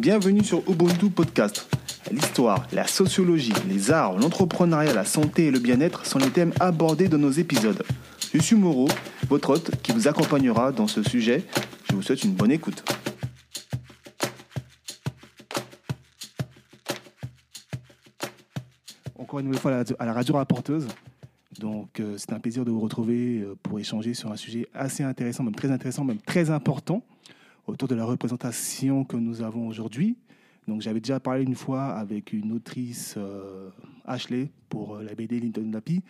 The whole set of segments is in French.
Bienvenue sur Ubuntu Podcast. L'histoire, la sociologie, les arts, l'entrepreneuriat, la santé et le bien-être sont les thèmes abordés dans nos épisodes. Je suis Moreau, votre hôte qui vous accompagnera dans ce sujet. Je vous souhaite une bonne écoute. Encore une nouvelle fois à la- radio rapporteuse. Donc, euh, c'est un plaisir de vous retrouver euh, pour échanger sur un sujet assez intéressant, même très intéressant, même très important, autour de la représentation que nous avons aujourd'hui. Donc, j'avais déjà parlé une fois avec une autrice, euh, Ashley, pour euh, la BD Linton Lapi.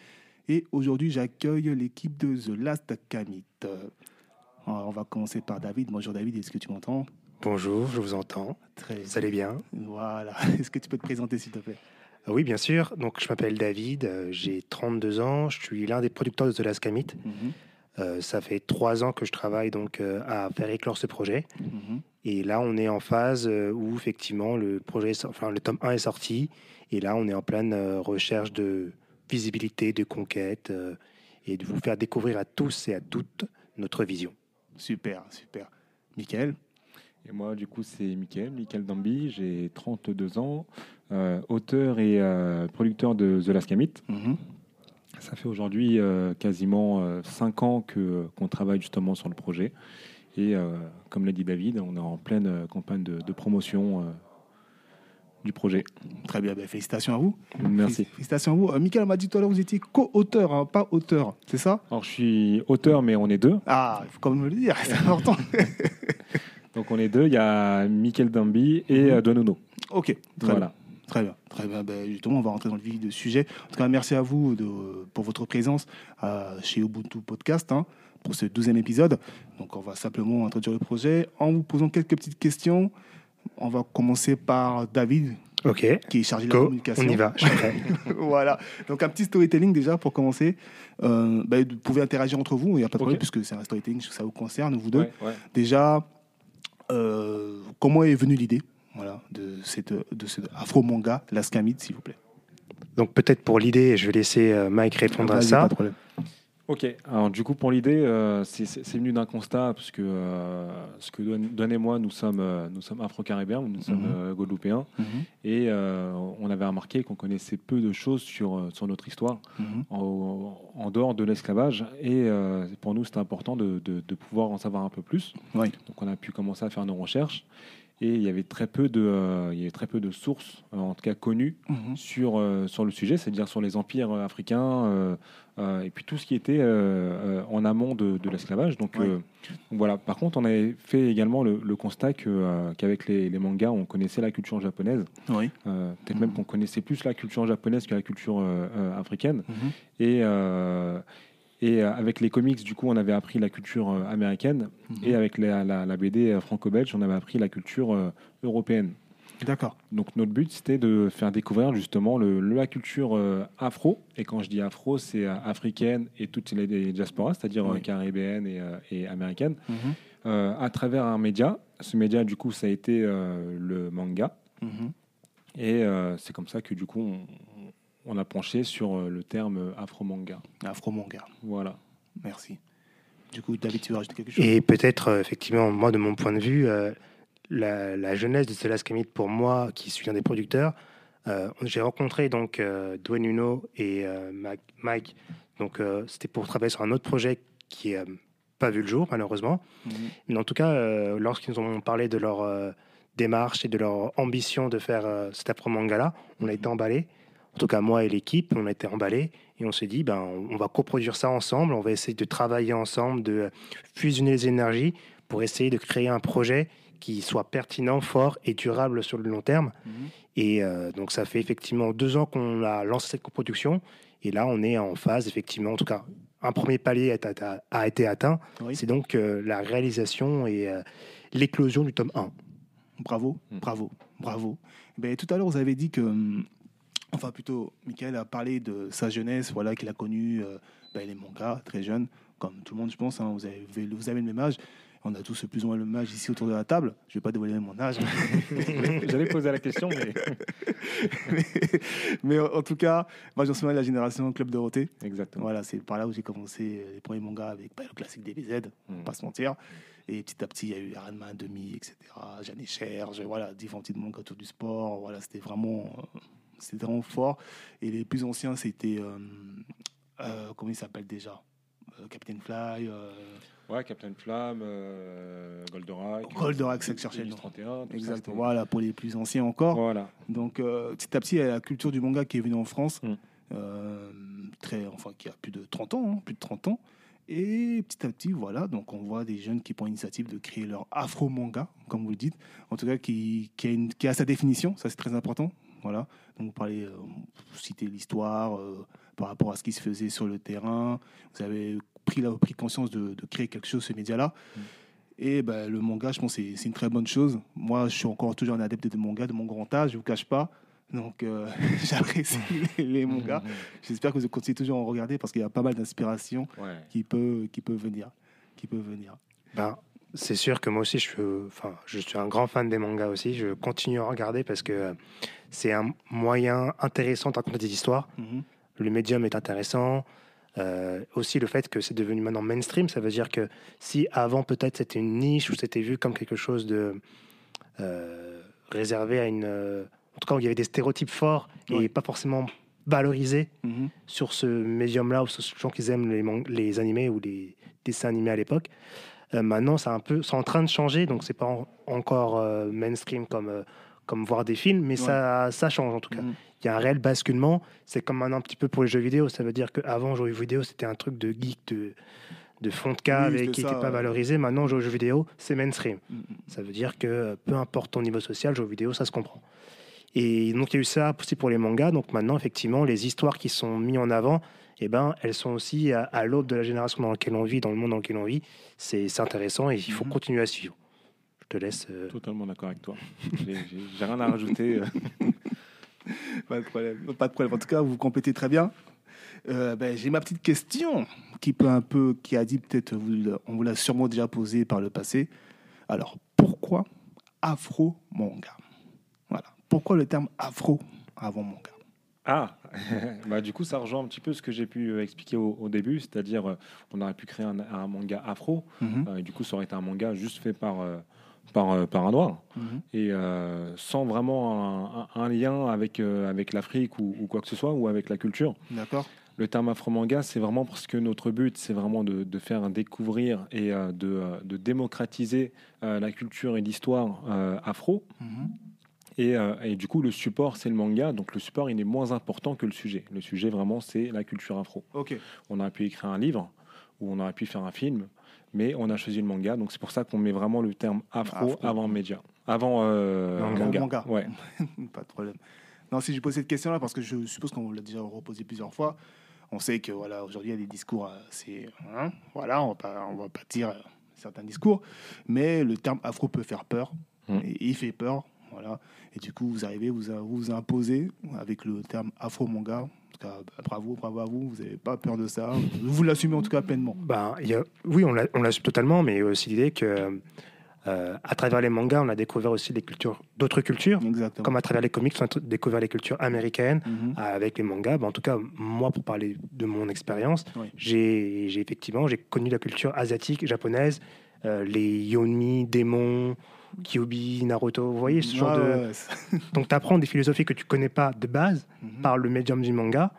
Et aujourd'hui, j'accueille l'équipe de The Last Camit. Euh, on va commencer par David. Bonjour David, est-ce que tu m'entends? Bonjour, je vous entends. Très Vous allez bien? Voilà. Est-ce que tu peux te présenter, s'il te plaît? Oui, bien sûr. Donc, je m'appelle David, j'ai 32 ans, je suis l'un des producteurs de The Last Camit. Mhm, Euh, ça fait trois ans que je travaille donc euh, à faire éclore ce projet. mhm. Et là, on est en phase euh, où effectivement le projet, enfin le tome 1 est sorti. Et là, on est en pleine euh, recherche de visibilité, de conquête euh, et de vous faire découvrir à tous et à toutes notre vision. Super, super. Michael Et moi, du coup, c'est Mickaël, Mickaël Dambi, j'ai 32 ans, euh, auteur et euh, producteur de The Last Camit. Mhm. Ça fait aujourd'hui euh, quasiment 5 ans que, qu'on travaille justement sur le projet. Et euh, comme l'a dit David, on est en pleine euh, campagne de, de promotion euh, du projet. Très bien, ben, félicitations à vous. Merci. Félicitations à vous. Euh, Michael m'a dit tout à l'heure, vous étiez co-auteur, hein, pas auteur, c'est ça? Alors, je suis auteur, mais on est deux. Ah, il faut quand même me le dire, c'est important. Donc, on est deux. Il y a Mickaël Dambi et euh, Donono. ok, très Voilà. bien. Très bien, très bien. Ben, justement, on va rentrer dans le vif du sujet. En tout cas, merci à vous de, pour votre présence euh, chez Ubuntu Podcast hein, pour ce douzième épisode. Donc, on va simplement introduire le projet en vous posant quelques petites questions. On va commencer par David, qui est chargé de la go, communication. on y va. voilà. Donc un petit storytelling déjà pour commencer. Euh, ben, vous pouvez interagir entre vous, il n'y a pas de problème puisque c'est un storytelling, ça vous concerne, vous deux. Ouais, ouais. Déjà, euh, comment est venue l'idée? Voilà, de, cette, de ce afro-manga, la Scamid, s'il vous plaît Donc, peut-être pour l'idée, je vais laisser euh, Mike répondre à ça. Pas de problème. Ok, alors du coup pour l'idée, euh, c'est- venu d'un constat, parce que euh, ce que Don, et moi, nous sommes, euh, nous sommes afro-caribéens, nous sommes euh, guadeloupéens, Mhm, et euh, on avait remarqué qu'on connaissait peu de choses sur, sur notre histoire, mhm, en, en dehors de l'esclavage, et euh, pour nous c'était important de, de- de pouvoir en savoir un peu plus. Oui. Donc on a pu commencer à faire nos recherches, et il y avait très peu de, euh, il y avait très peu de sources, euh, en tout cas connues, mhm. sur, euh, sur le sujet, c'est-à-dire sur les empires africains et puis tout ce qui était en amont de, de l'esclavage. Donc, voilà. Par contre, on avait fait également le, le constat que, qu'avec les, les mangas, on connaissait la culture japonaise. Oui. Peut-être Mhm. même qu'on connaissait plus la culture japonaise que la culture africaine. Mhm. Et, et euh, avec les comics, du coup, on avait appris la culture euh, américaine. Mhm. Et avec la, la- la BD euh, franco-belge, on avait appris la culture européenne. D'accord. Donc notre but, c'était de faire découvrir justement le, la culture euh, afro. Et quand je dis afro, c'est euh, africaine et toutes les, les diasporas, c'est-à-dire euh, Oui. caribéenne et, et américaine, Mhm, à travers un média. Ce média, du coup, ça a été le manga. mhm. Et c'est comme ça que du coup, on, on a penché sur euh, le terme afro-manga. Afro-manga. Voilà. Merci. Du coup, David, tu veux rajouter quelque chose? Et peut-être, euh, effectivement, moi, de mon point de vue, euh, la, la jeunesse de Celas Camit, pour moi, qui suis un des producteurs, euh, j'ai rencontré donc euh, Dwayne Nuno et euh, Mike. Donc, euh, c'était pour travailler sur un autre projet qui n'a pas vu le jour, malheureusement. Mhm. Mais en tout cas, euh, lorsqu'ils nous ont parlé de leur euh, démarche et de leur ambition de faire euh, cet après-manga-là, on a été emballés. En tout cas, moi et l'équipe, on a été emballés et on s'est dit, ben, on va coproduire ça ensemble, on va essayer de travailler ensemble, de fusionner les énergies pour essayer de créer un projet qui soit pertinent, fort et durable sur le long terme. Mhm. Et euh, donc, ça fait effectivement deux ans qu'on a lancé cette coproduction. Et là, on est en phase, effectivement, en tout cas, un premier palier a, été atteint. Oui. C'est donc euh, la réalisation et euh, l'éclosion du tome 1. Bravo, Mm. bravo, bravo. Ben, tout à l'heure, vous avez dit que, hum, enfin plutôt, Michael a parlé de sa jeunesse, voilà, qu'il a connu euh, ben, les mangas très jeune, comme tout le monde, je pense. hein, vous, avez, vous avez le même âge. On a tous plus ou moins le même âge ici autour de la table. Je ne vais pas dévoiler mon âge. J'allais poser la question, mais mais, mais en tout cas, moi, j'en suis de la génération Club Dorothée. exactement. Voilà, c'est par là où j'ai commencé les premiers mangas avec bah, le classique DBZ, on va Mm. pas se mentir. Et petit à petit, il y a eu Aranma Demi, etc. Jeanne Cherge, voilà, différents petits mangas autour du sport. Voilà, c'était vraiment, euh, c'était vraiment fort. Et les plus anciens, c'était, euh, euh, comment il s'appelle déjà? Euh, Captain Fly. Ouais, Captain Flamme, euh, Goldorak. Goldorak, c'est cherchais le nom. 31. tout ça, Voilà, pour les plus anciens encore. Voilà. Donc, euh, petit à petit, il y a la culture du manga qui est venue en France, Mm. euh, très, enfin, qui a plus de 30 ans, hein, plus de 30 ans. Et petit à petit, voilà, donc on voit des jeunes qui prennent l'initiative de créer leur afro-manga, comme vous le dites, en tout cas qui, qui, a, une- qui a sa définition, ça c'est très important. Voilà. Donc vous parlez, euh, vous citez l'histoire euh, par rapport à ce qui se faisait sur le terrain. Vous avez pris, la, pris conscience de, de créer quelque chose, ce média-là. Et ben, le manga, je pense que c'est- c'est une très bonne chose. Moi, je suis encore toujours un adepte de manga, de mon grand âge, je ne vous cache pas. Donc, euh, j'apprécie les, les mangas. J'espère que vous continuez toujours à en regarder parce qu'il y a pas mal d'inspiration Ouais. qui peut, qui peut venir. Qui peut venir. Ben, c'est sûr que moi aussi, je suis, enfin, je suis un grand fan des mangas aussi. Je continue à regarder parce que euh, c'est un moyen intéressant de raconter des histoires. Mhm. Le médium est intéressant. Euh, aussi le fait que c'est devenu maintenant mainstream, ça veut dire que si avant peut-être c'était une niche ou c'était vu comme quelque chose de euh, réservé à une, euh, en tout cas où il y avait des stéréotypes forts et pas forcément valorisés Mhm. sur ce médium-là ou sur ce gens qui aiment les, animés ou les dessins animés à l'époque. Maintenant, c'est un peu, c'est en train de changer, donc c'est pas en- encore mainstream comme comme voir des films, mais ça ça change en tout cas. Mhm. Il y a un réel basculement. C'est comme maintenant un petit peu pour les jeux vidéo. Ça veut dire qu'avant, jeux vidéo, c'était un truc de geek, de, de fond de cave Oui, et qui n'était pas ouais. valorisé. Maintenant, jeux vidéo, c'est mainstream. Mhm. Ça veut dire que euh, peu importe ton niveau social, jouer aux vidéo, ça se comprend. Et donc, il y a eu ça aussi pour les mangas. Donc maintenant, effectivement, les histoires qui sont mises en avant, eh ben, elles sont aussi à, à l'aube de la génération dans laquelle on vit, dans le monde dans lequel on vit. C'est c'est intéressant et il faut Mhm. continuer à suivre. Je te laisse. euh, Totalement d'accord avec toi. J'ai- rien à rajouter. euh. Pas de problème. Pas de problème. En tout cas, vous complétez très bien. Euh, ben, J'ai ma petite question qui peut un peu, qui a dit peut-être, on vous l'a sûrement déjà posée par le passé. Alors, pourquoi afro manga Voilà. Pourquoi le terme afro avant manga? Ah, bah, du coup, ça rejoint un petit peu ce que j'ai pu expliquer au, au début, c'est-à-dire on aurait pu créer un, un manga afro, Mhm. euh, et du coup, ça aurait été un manga juste fait par, euh, par, euh, par un noir, Mhm. et euh, sans vraiment un, lien avec, euh, avec l'Afrique ou, ou quoi que ce soit, ou avec la culture. D'accord Le terme afro-manga, c'est vraiment parce que notre but, c'est vraiment de, de faire découvrir et de, de démocratiser la culture et l'histoire afro. Mhm. Et, euh, et du coup, le support, c'est le manga. Donc, le support, il est moins important que le sujet. Le sujet, vraiment, c'est la culture afro. On aurait pu écrire un livre ou on aurait pu faire un film, mais on a choisi le manga. Donc, c'est pour ça qu'on met vraiment le terme afro, Afro. avant média. Avant euh, Manga. manga. Manga. Ouais. Pas de problème. Non, si je pose cette question-là, parce que je suppose qu'on l'a déjà reposé plusieurs fois, on sait que voilà, aujourd'hui, il y a des discours assez. hein, voilà, on va pas, on va pas dire certains discours, mais le terme afro peut faire peur, Mm. et il fait peur. Voilà. Et du coup, vous arrivez, vous vous, vous imposez avec le terme afro-manga. En tout cas, bah, bravo, bravo à vous, vous n'avez pas peur de ça. Vous l'assumez en tout cas pleinement. Ben, il y a- oui, on l'a- on l'assume totalement, mais aussi l'idée que, euh, à travers les mangas, on a découvert aussi des cultures, d'autres cultures, Exactement. comme à travers les comics, on a découvert les cultures américaines. Mhm. Avec les mangas, Ben, en tout cas, moi, pour parler de mon expérience, Oui. j'ai effectivement j'ai connu la culture asiatique, japonaise, euh, les yoni, démons, Kyubi, Naruto. Vous voyez ce genre Ouais, de. ouais, Donc, tu apprends des philosophies que tu connais pas de base Mhm. par le médium du manga.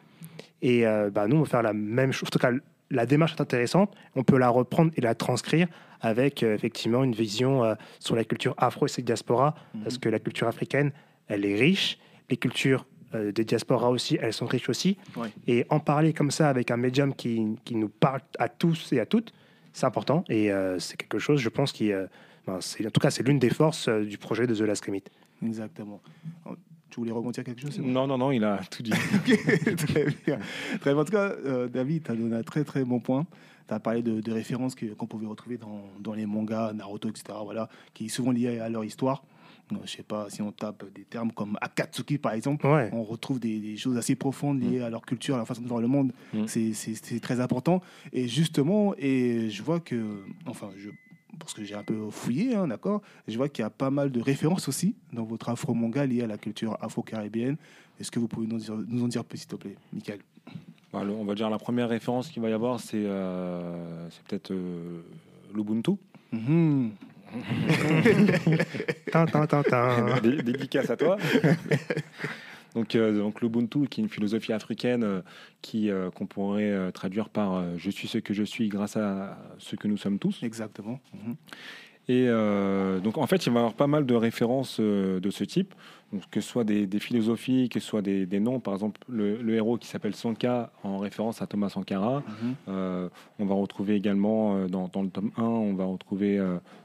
Et euh, bah, nous, on va faire la même chose. En tout cas, la démarche est intéressante. On peut la reprendre et la transcrire avec euh, effectivement une vision euh, sur la culture afro et ses diasporas, Mhm. parce que la culture africaine, elle est riche. Les cultures des diasporas aussi, elles sont riches aussi. Ouais. Et en parler comme ça avec un médium qui, qui nous parle à tous et à toutes, c'est important. Et c'est quelque chose, je pense, qui. C'est- en tout cas, c'est l'une des forces euh, du projet de The Last Remit. Exactement. Oh, Tu voulais rebondir quelque chose Non, non, non, il a tout dit. Très bien. Très bien. En tout cas, euh, David, tu as donné un très très bon point. Tu as parlé de, de références que- qu'on pouvait retrouver dans, dans les mangas, Naruto, etc., voilà, qui sont souvent liées à leur histoire. Euh, je sais pas, si on tape des termes comme Akatsuki, par exemple, Ouais. on retrouve des, des choses assez profondes liées à leur culture, à leur façon de voir le monde. Mm. C'est très important. Et justement, et je vois que, enfin, je, parce que j'ai un peu fouillé, hein, d'accord, je vois qu'il y a pas mal de références aussi dans votre afro-manga liées à la culture afro-caribéenne. Est-ce que vous pouvez nous, dire- nous en dire plus, s'il te plaît, Michael? Bah, le- on va dire la première référence qu'il va y avoir, c'est euh, c'est peut-être euh, l'Ubuntu. Dé- Dédicace à toi. donc, euh, donc l'Ubuntu, qui est une philosophie africaine euh, qui euh, qu'on pourrait traduire par je suis ce que je suis grâce à ce que nous sommes tous. Exactement. Mhm. Et euh, donc en fait, il va y avoir pas mal de références euh, de ce type, donc, que ce soit des, des philosophies, que ce soit des, des noms. Par exemple, le, le héros qui s'appelle Sanka en référence à Thomas Sankara. Mhm. Euh, on va retrouver également dans, dans le tome 1, on va retrouver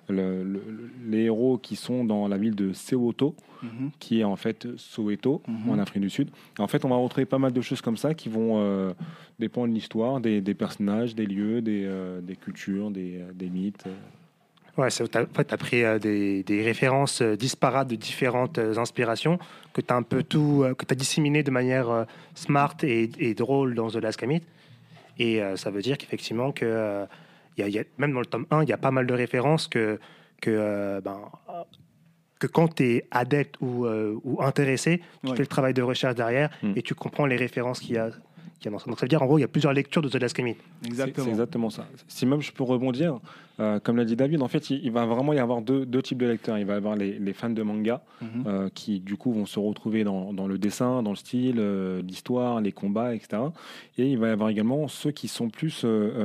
le- le- les héros qui sont dans la ville de Sewoto, Mhm. qui est en fait Soweto, Mhm. en Afrique du Sud. Et en fait, on va retrouver pas mal de choses comme ça qui vont dépendre de l'histoire, des, des personnages, des lieux, des, cultures, des mythes. Ouais, c'est- en fait, tu as pris euh, des, des références euh, disparates de différentes euh, inspirations que tu as un peu tout, que tu as disséminé de manière smart et, et drôle dans The Last Commit. Et ça veut dire qu'effectivement, que, y a- y a- même dans le tome 1, il y a pas mal de références que, que, ben, que quand tu es adepte ou, euh, ou intéressé, tu Ouais. fais le travail de recherche derrière Mm. et tu comprends les références qu'il y a. qu'il y a dans ça. Donc ça veut dire, en gros, il y a plusieurs lectures de The Last Commit. Exactement. C'est exactement ça. Si même je peux rebondir, euh, comme l'a dit David, en fait, il, il va vraiment y avoir deux, deux types de lecteurs. Il va y avoir les, les fans de manga Mhm. euh, qui, du coup, vont se retrouver dans, dans le dessin, dans le style, euh, l'histoire, les combats, etc. Et il va y avoir également ceux qui sont plus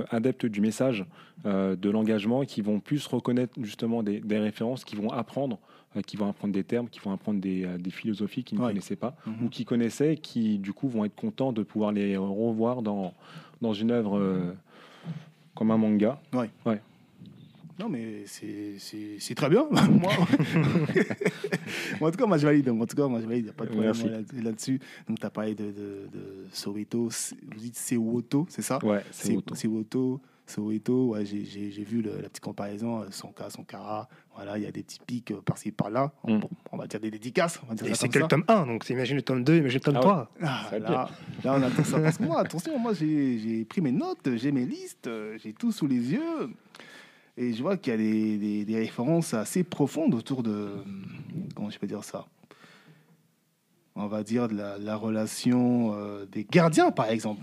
adeptes du message, euh, de l'engagement, qui vont plus reconnaître justement des, des références, qui vont apprendre, euh, qui vont apprendre des termes, qui vont apprendre des, euh, des philosophies qu'ils ne Ouais. connaissaient pas Mhm. ou qui connaissaient, qui du coup vont être contents de pouvoir les revoir dans, dans une œuvre euh, comme un manga. Non, mais c'est- très bien. moi, en tout cas, moi, je valide. En tout cas, moi, je valide. Il n'y a pas de problème là-dessus. Donc, tu as parlé de, de, de Soweto. c'est- Vous dites Sewoto, c'est ça? Ouais, autant. Sewoto. Soweto, ouais, j'ai- vu le- la petite comparaison, euh, Sonka, Sankara, voilà, il y a des petits pics euh, par-ci par-là, on, Mm. on va dire des dédicaces, on va dire Et c'est que le tome 1, donc imagine le tome 2, imagine le tome Ah ouais. 3. Ah, là, là, on attend ça. Parce que moi, attention, moi, j'ai pris mes notes, j'ai mes listes, euh, j'ai tout sous les yeux. Et je vois qu'il y a des, des- des références assez profondes autour de. Comment je peux dire ça? On va dire de la, la relation euh, des gardiens, par exemple.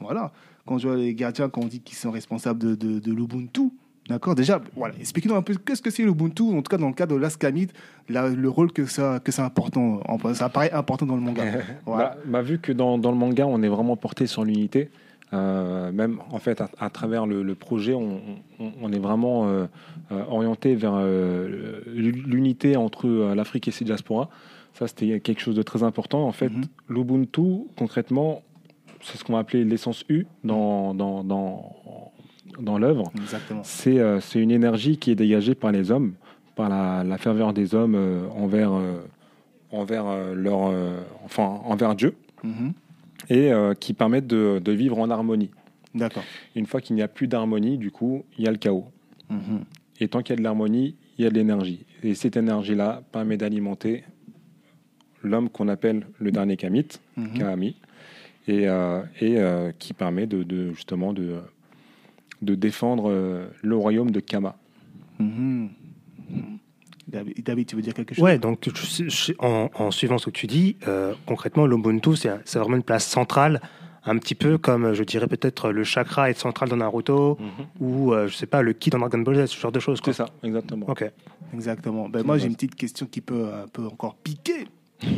Voilà. Quand je vois les gardiens, quand on dit qu'ils sont responsables de, de, de l'Ubuntu, d'accord Déjà, voilà, expliquez-nous un peu qu'est-ce que c'est l'Ubuntu, en tout cas dans le cas de l'Askamid, la- le rôle que ça, que c'est important. Ça paraît important dans le manga. Voilà. Bah, bah, vu que dans, dans le manga, on est vraiment porté sur l'unité, euh, même en fait à, à travers le, le projet, on, on- on est vraiment euh, euh, orienté vers euh, l'unité entre l'Afrique et ses diasporas. Ça, c'était quelque chose de très important. En fait, Mhm. l'Ubuntu, concrètement, c'est ce qu'on va appeler l'essence U dans, dans, dans, dans l'œuvre. C'est euh, une énergie qui est dégagée par les hommes, par la, la ferveur des hommes euh, envers, euh, envers, euh, leur, enfin, envers Dieu Mhm. et qui permettent de, de vivre en harmonie. D'accord. Une fois qu'il n'y a plus d'harmonie, du coup, il y a le chaos. Mhm. Et tant qu'il y a de l'harmonie, il y a de l'énergie. Et cette énergie-là permet d'alimenter l'homme qu'on appelle le dernier Kamit, Mhm. Kaami, et, euh, et euh, qui permet de, de- justement de, de défendre euh, le royaume de Kama. Mhm. Mhm. David, tu veux dire quelque chose? Ouais, donc je- je- en, en suivant ce que tu dis, euh, concrètement, l'Ubuntu, c'est vraiment une place centrale, un petit peu comme, je dirais peut-être, le chakra est central dans Naruto, ou, euh, je sais pas, le ki dans Dragon Ball Z, ce genre de choses. C'est ça, exactement. Ok. Exactement. Ben, moi, j'ai une petite question qui peut un peu encore piquer.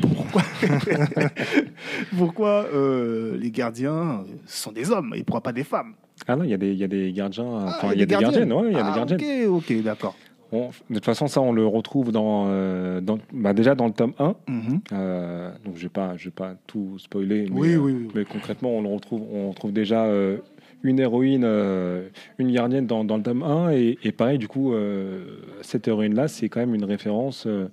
Pourquoi, Pourquoi euh, les gardiens euh, sont des hommes et pourquoi pas des femmes? Ah non, il y, a des- il y a des gardiens, Ah, il y a des gardiennes, ouais, il y a Ah, des gardiennes. Ok, ok, d'accord. De toute façon, ça, on le retrouve dans, euh, dans- bah, déjà dans le tome 1. Mhm. Euh, donc, je ne vais, pas- je vais pas tout spoiler, mais, Oui, oui, oui. mais concrètement, on, le retrouve, on retrouve déjà une héroïne, euh, une gardienne dans, dans le tome 1. Et, et pareil, du coup, euh, cette héroïne-là, c'est quand même une référence euh,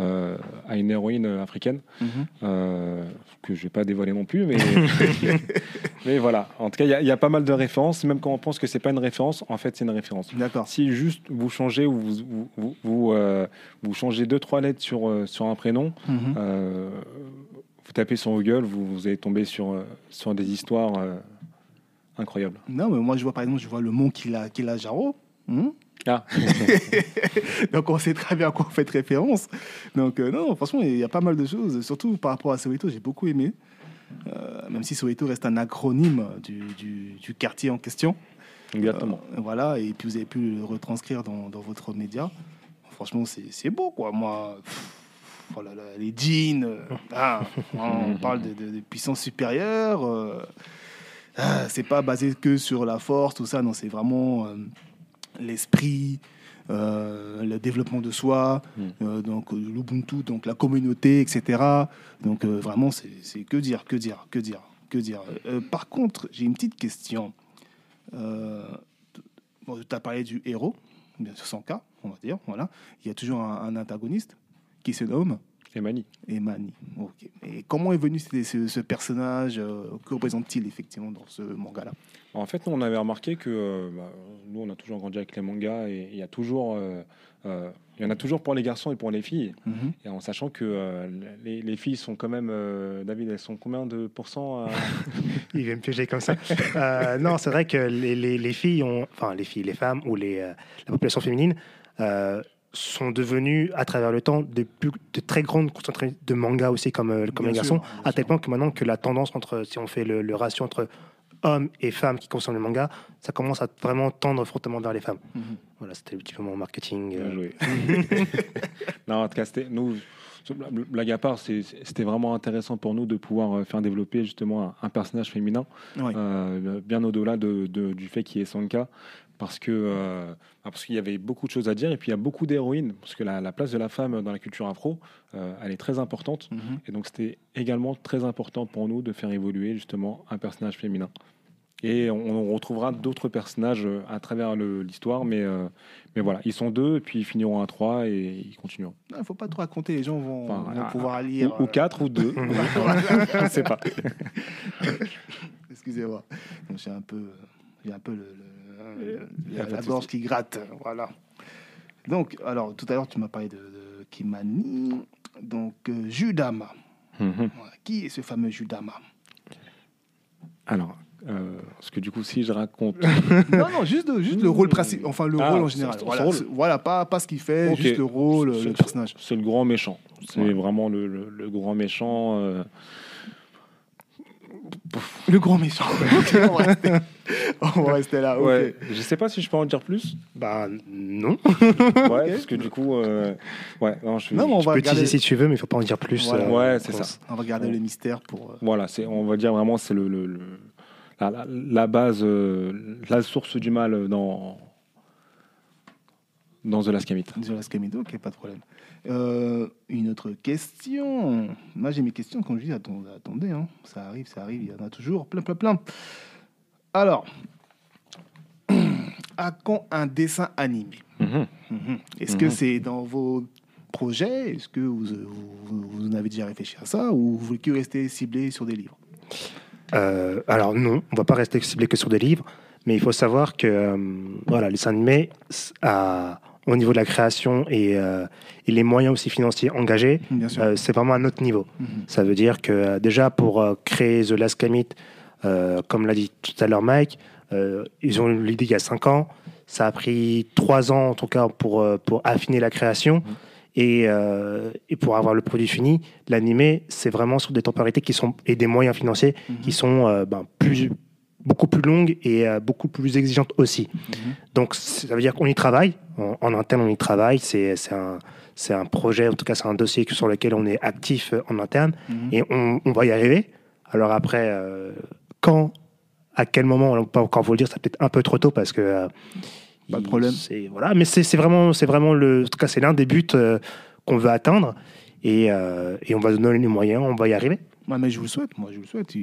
euh, à une héroïne africaine. Mhm. euh, que je ne vais pas dévoiler non plus, mais, mais voilà. En tout cas, il y a- il y, a pas mal de références. Même quand on pense que c'est pas une référence, en fait, c'est une référence. D'accord. Si juste vous changez ou vous, vous, vous, euh, vous changez deux trois lettres sur, sur un prénom, Mhm. vous tapez sur Google, vous, vous allez tomber sur, sur des histoires incroyables. Non, mais moi, je vois par exemple, je vois le mont qu'il a, qu'il a Jaro. Mhm. Ah, Donc, on sait très bien à quoi vous faites référence. Donc, euh, non, franchement, il y a pas mal de choses. Surtout par rapport à Soweto, j'ai beaucoup aimé. Euh, même si Soweto reste un acronyme du, du- du quartier en question. Exactement. Euh, voilà, et puis vous avez pu le retranscrire dans, dans votre média. Franchement, c'est beau, quoi. Moi, pff, là, les jeans, ah, on parle de, de- de puissance supérieure. ah, c'est pas basé que sur la force, tout ça. Non, c'est vraiment l'esprit, euh, le développement de soi, Mm. euh, donc euh, l'Ubuntu, donc la communauté, etc. Donc euh, vraiment, c'est que dire, que dire, que dire, que dire. Par contre, j'ai une petite question. Bon, tu as parlé du héros, bien sûr, sans cas, on va dire. Voilà. Il y a toujours un, un antagoniste qui se nomme Et Mani. Emani. Ok. Et comment est venu ce, ce- ce personnage euh, Que représente-t-il effectivement dans ce manga-là? En fait, nous, on avait remarqué que euh, bah, nous, on a toujours grandi avec les mangas et il y a toujours, euh, euh, il y en a toujours pour les garçons et pour les filles. Mhm. Et en sachant que euh, les, les filles sont quand même, euh, David, elles sont combien de pourcents Il vient me piéger comme ça. Euh, non, c'est vrai que les, les- les filles ont, enfin les filles, les femmes ou les, euh, la population féminine euh, sont devenues à travers le temps de, plus- de très grandes concentrées de mangas aussi comme, euh, comme Bien les garçons, à tel point que maintenant que la tendance entre, si on fait le, le ratio entre hommes et femmes qui consomment le manga, ça commence à vraiment tendre fortement vers les femmes. Mhm. Voilà, c'était un petit peu mon marketing. Euh, non, en tout cas, nous, blague à part, c'était vraiment intéressant pour nous de pouvoir euh, faire développer justement un, un personnage féminin, euh, bien au-delà de, de- du fait qu'il y ait Sanka, parce que euh, parce qu'il y avait beaucoup de choses à dire et puis il y a beaucoup d'héroïnes, parce que la, la place de la femme dans la culture afro, euh, elle est très importante. Mhm. Et donc c'était également très important pour nous de faire évoluer justement un personnage féminin. Et on, on retrouvera d'autres personnages euh, à travers l'histoire, mais, euh, mais voilà, ils sont deux, et puis ils finiront à trois et ils continueront. Il ne faut pas trop raconter, les gens vont, Enfin, vont ah, pouvoir Ou, lire. ou euh, quatre ou deux, on ne sait pas. Excusez-moi. Donc, J'ai un peu, j'ai un peu le, le- le- Y a la, gorge qui gratte. Voilà. Donc, alors, tout à l'heure, tu m'as parlé de, de Kimani. Donc, euh, Judama. Mhm. Qui est ce fameux Judama? Alors, euh, parce que du coup, si je raconte. Non, non, juste, de- juste le rôle principal. Enfin, le Ah, rôle en général. Voilà, rôle. c'est- voilà pas, pas ce qu'il fait, juste le rôle, le personnage. C'est le grand méchant. C'est Ouais. vraiment le, le- le grand méchant. euh, Le grand méchant. On, va rester, on va rester là. ok. Ouais, je sais pas si je peux en dire plus. Bah non. Ouais, parce que du coup, euh, ouais, non, je, Non, on Je va peux regarder, utiliser si tu veux, mais il faut pas en dire plus. Voilà. Ouais, c'est on- ça. on va garder le mystère pour. Voilà, c'est, on va dire vraiment, c'est le, le- le- la, la- la base, euh, la source du mal dans, dans The Last Camit. Sur la Scamido, ok, pas de problème. Euh, une autre question. Moi, j'ai mes questions quand je dis attendez, attendez hein, ça arrive, ça arrive, il y en a toujours plein, plein, plein. Alors, à quand un dessin animé? Mhm. Mhm. Est-ce que Mhm. c'est dans vos projets? Est-ce que vous, vous, vous en avez déjà réfléchi à ça? Ou vous voulez que rester ciblé sur des livres? Euh, alors non, on va pas rester ciblé que sur des livres, mais il faut savoir que euh, voilà, les dessins animés, s- à- au niveau de la création et, euh, et les moyens aussi financiers engagés, euh, c'est vraiment un autre niveau. Mhm. Ça veut dire que euh, déjà pour créer The Last euh, comme l'a dit tout à l'heure Mike, ils ont eu l'idée il y a cinq ans. Ça a pris trois ans en tout cas pour, pour affiner la création. Et, euh, et pour avoir le produit fini, l'animé, c'est vraiment sur des temporalités qui sont, et des moyens financiers Mhm. qui sont euh, ben, plus, beaucoup plus longues et euh, beaucoup plus exigeantes aussi. Mhm. Donc ça veut dire qu'on y travaille, en, en interne on y travaille, c'est un, projet, en tout cas c'est un dossier sur lequel on est actif en interne Mhm. et on, on va y arriver. Alors après, quand, à quel moment, on ne peut pas encore vous le dire, c'est peut-être un peu trop tôt parce que... Pas de problème. Voilà, mais c'est vraiment, c'est vraiment le, en tout cas c'est l'un des buts euh, qu'on veut atteindre et, euh, et on va se donner les moyens, on va y arriver. Ouais, mais je vous le souhaite, moi je vous le souhaite.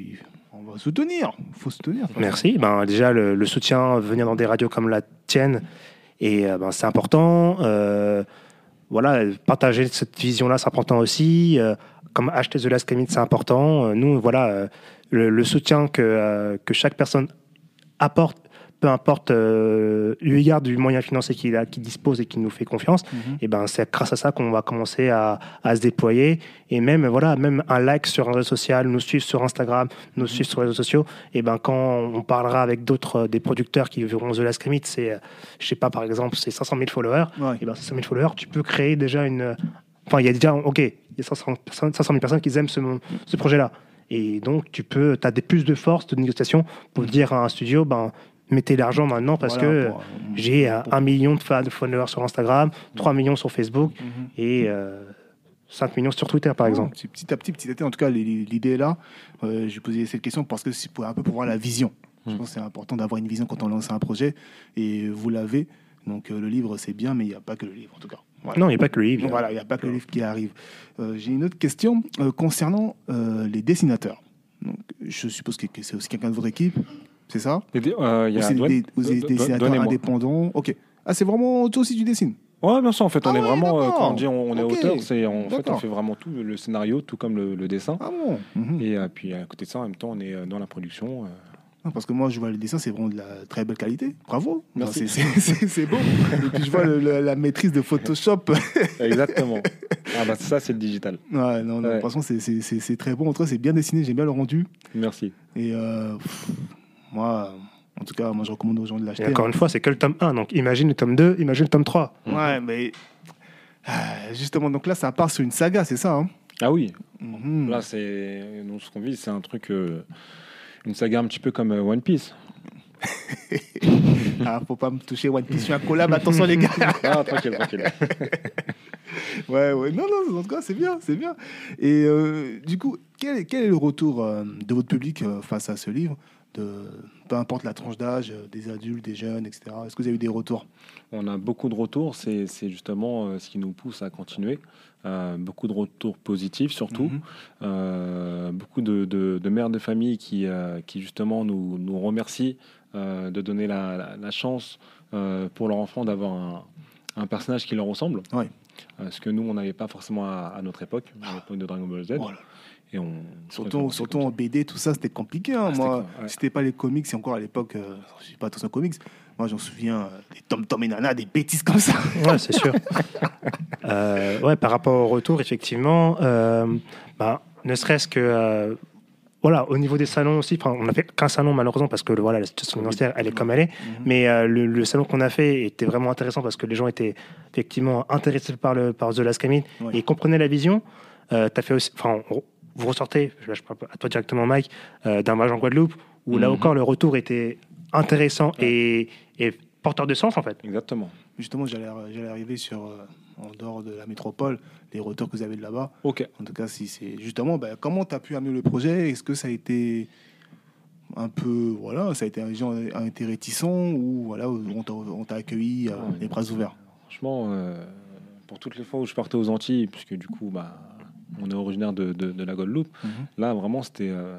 On va soutenir, il faut soutenir. Merci. Ben, déjà, le, le soutien, venir dans des radios comme la tienne, et euh, ben, c'est important. Euh, voilà, partager cette vision-là, c'est important aussi. Comme acheter The Last Camille, c'est important. Nous, voilà, le, le soutien que, que chaque personne apporte, peu importe euh, eu égard du moyen financier qu'il a, qu'il dispose et qui nous fait confiance, Mhm. et ben c'est grâce à ça qu'on va commencer à, à se déployer et même voilà même un like sur un réseau social nous suivre sur Instagram nous suivre sur les réseaux sociaux et ben quand on parlera avec d'autres euh, des producteurs qui verront The Last Commit c'est euh, je sais pas par exemple c'est 500 000 followers Ouais. et ben 500 000 followers tu peux créer déjà une enfin il y a déjà ok il y a 500 personnes 500 000 personnes qui aiment ce, ce projet là et donc tu peux as des plus de force de négociation pour dire à un studio ben mettez l'argent maintenant parce Voilà, que pour- j'ai euh, pour- un million de fans- de followers sur Instagram, 3 millions sur Facebook Mhm. et euh, 5 millions sur Twitter, par Ouais, exemple. petit, à petit, petit à petit. En tout cas, l'idée est là. Euh, je posais cette question parce que c'est pour un peu pour voir la vision. Je Mm. pense que c'est important d'avoir une vision quand on lance un projet et vous l'avez. Donc euh, le livre, c'est bien, mais il n'y a pas que le livre, en tout cas. Voilà. Non, il n'y a pas que le livre. Donc, voilà, il n'y a pas que le livre qui arrive. Euh, J'ai une autre question euh, concernant euh, les dessinateurs. Donc, je suppose que c'est aussi quelqu'un de votre équipe, c'est ça euh, il y Ou a des, des dessinateurs indépendants? Ok. Ah, c'est vraiment toi aussi tu dessines? Ouais, bien sûr. En fait, on Ah est ouais, vraiment, euh, quand on dit on, on est auteur, c'est en fait on fait vraiment tout, le scénario, tout comme le, le dessin. Ah bon? Mhm. Et euh, puis à côté de ça, en même temps, on est euh, dans la production. euh. Parce que moi, je vois le dessin, c'est vraiment de la très belle qualité. Bravo. Merci. C'est- beau. Et puis, je vois le- le- la maîtrise de Photoshop. Exactement. ah bah ça, c'est le digital. Ouais, non, non, Ouais. franchement, c'est- c'est c'est- c'est très bon. En tout cas, c'est bien dessiné. J'aime bien le rendu. Merci. Et euh, pff, moi, en tout cas, moi, je recommande aux gens de Et l'acheter. encore une fois, c'est que le tome 1. Donc imagine le tome 2, imagine le tome 3. Ouais, mais ah, justement, donc là, ça part sur une saga, c'est ça hein Ah oui, Mhm. là, c'est nous, ce qu'on vit, c'est un truc, euh, une saga un petit peu comme euh, One Piece. Ah, faut pas me toucher One Piece sur un collab. Attention, les gars. Ah, tranquille, tranquille. Ouais, ouais. Non, non, en tout cas, c'est bien, c'est bien. Et euh, du coup, quel est, quel est le retour euh, de votre public euh, face à ce livre? De, Peu importe la tranche d'âge, euh, des adultes, des jeunes, etc. Est-ce que vous avez eu des retours? On a beaucoup de retours, c'est justement euh, ce qui nous pousse à continuer. Euh, beaucoup de retours positifs surtout. Mhm. Euh, beaucoup de, de- de mères de famille qui, euh, qui justement nous, nous remercient de donner la, la- la chance pour leur enfant d'avoir un, un personnage qui leur ressemble. Ouais. Ce que nous, on n'avait pas forcément à, à notre époque, à l'époque de Dragon Ball Z. Voilà. Et on, Surtout, surtout en BD, tout ça, c'était compliqué. hein. Ah, Moi, ouais. c'était pas les comics, c'est encore à l'époque, euh, je suis pas attention aux comics. Moi, j'en souviens euh, des Tom Tom et Nana, des bêtises comme ça. Ouais, c'est sûr. Euh, ouais, par rapport au retour, effectivement, euh, bah, ne serait-ce que. euh, voilà, au niveau des salons aussi, enfin, on n'a fait qu'un salon malheureusement parce que le- voilà, la situation financière elle est comme elle est. Mais euh, le, le salon qu'on a fait était vraiment intéressant parce que les gens étaient effectivement intéressés par, le, par The Last Camille et comprenaient la vision. Euh, t'as fait aussi, enfin, on- vous ressortez, là, je parle à toi directement Mike, euh, d'un voyage en Guadeloupe où là Mhm. encore le retour était intéressant et, et porteur de sens en fait. Exactement. Justement, j'allais j'allais arriver sur, euh, en dehors de la métropole, les retours que vous avez de là-bas. Ok. En tout cas, si c'est justement, ben, comment tu as pu amener le projet? Est-ce que ça a été un peu, voilà, ça a été un gens ont été réticents ou voilà, on t'a- accueilli euh, les bras ouverts? Franchement, euh, pour toutes les fois où je partais aux Antilles, puisque du coup, bah, on est originaire de, de- de la Guadeloupe, là, vraiment, c'était. euh,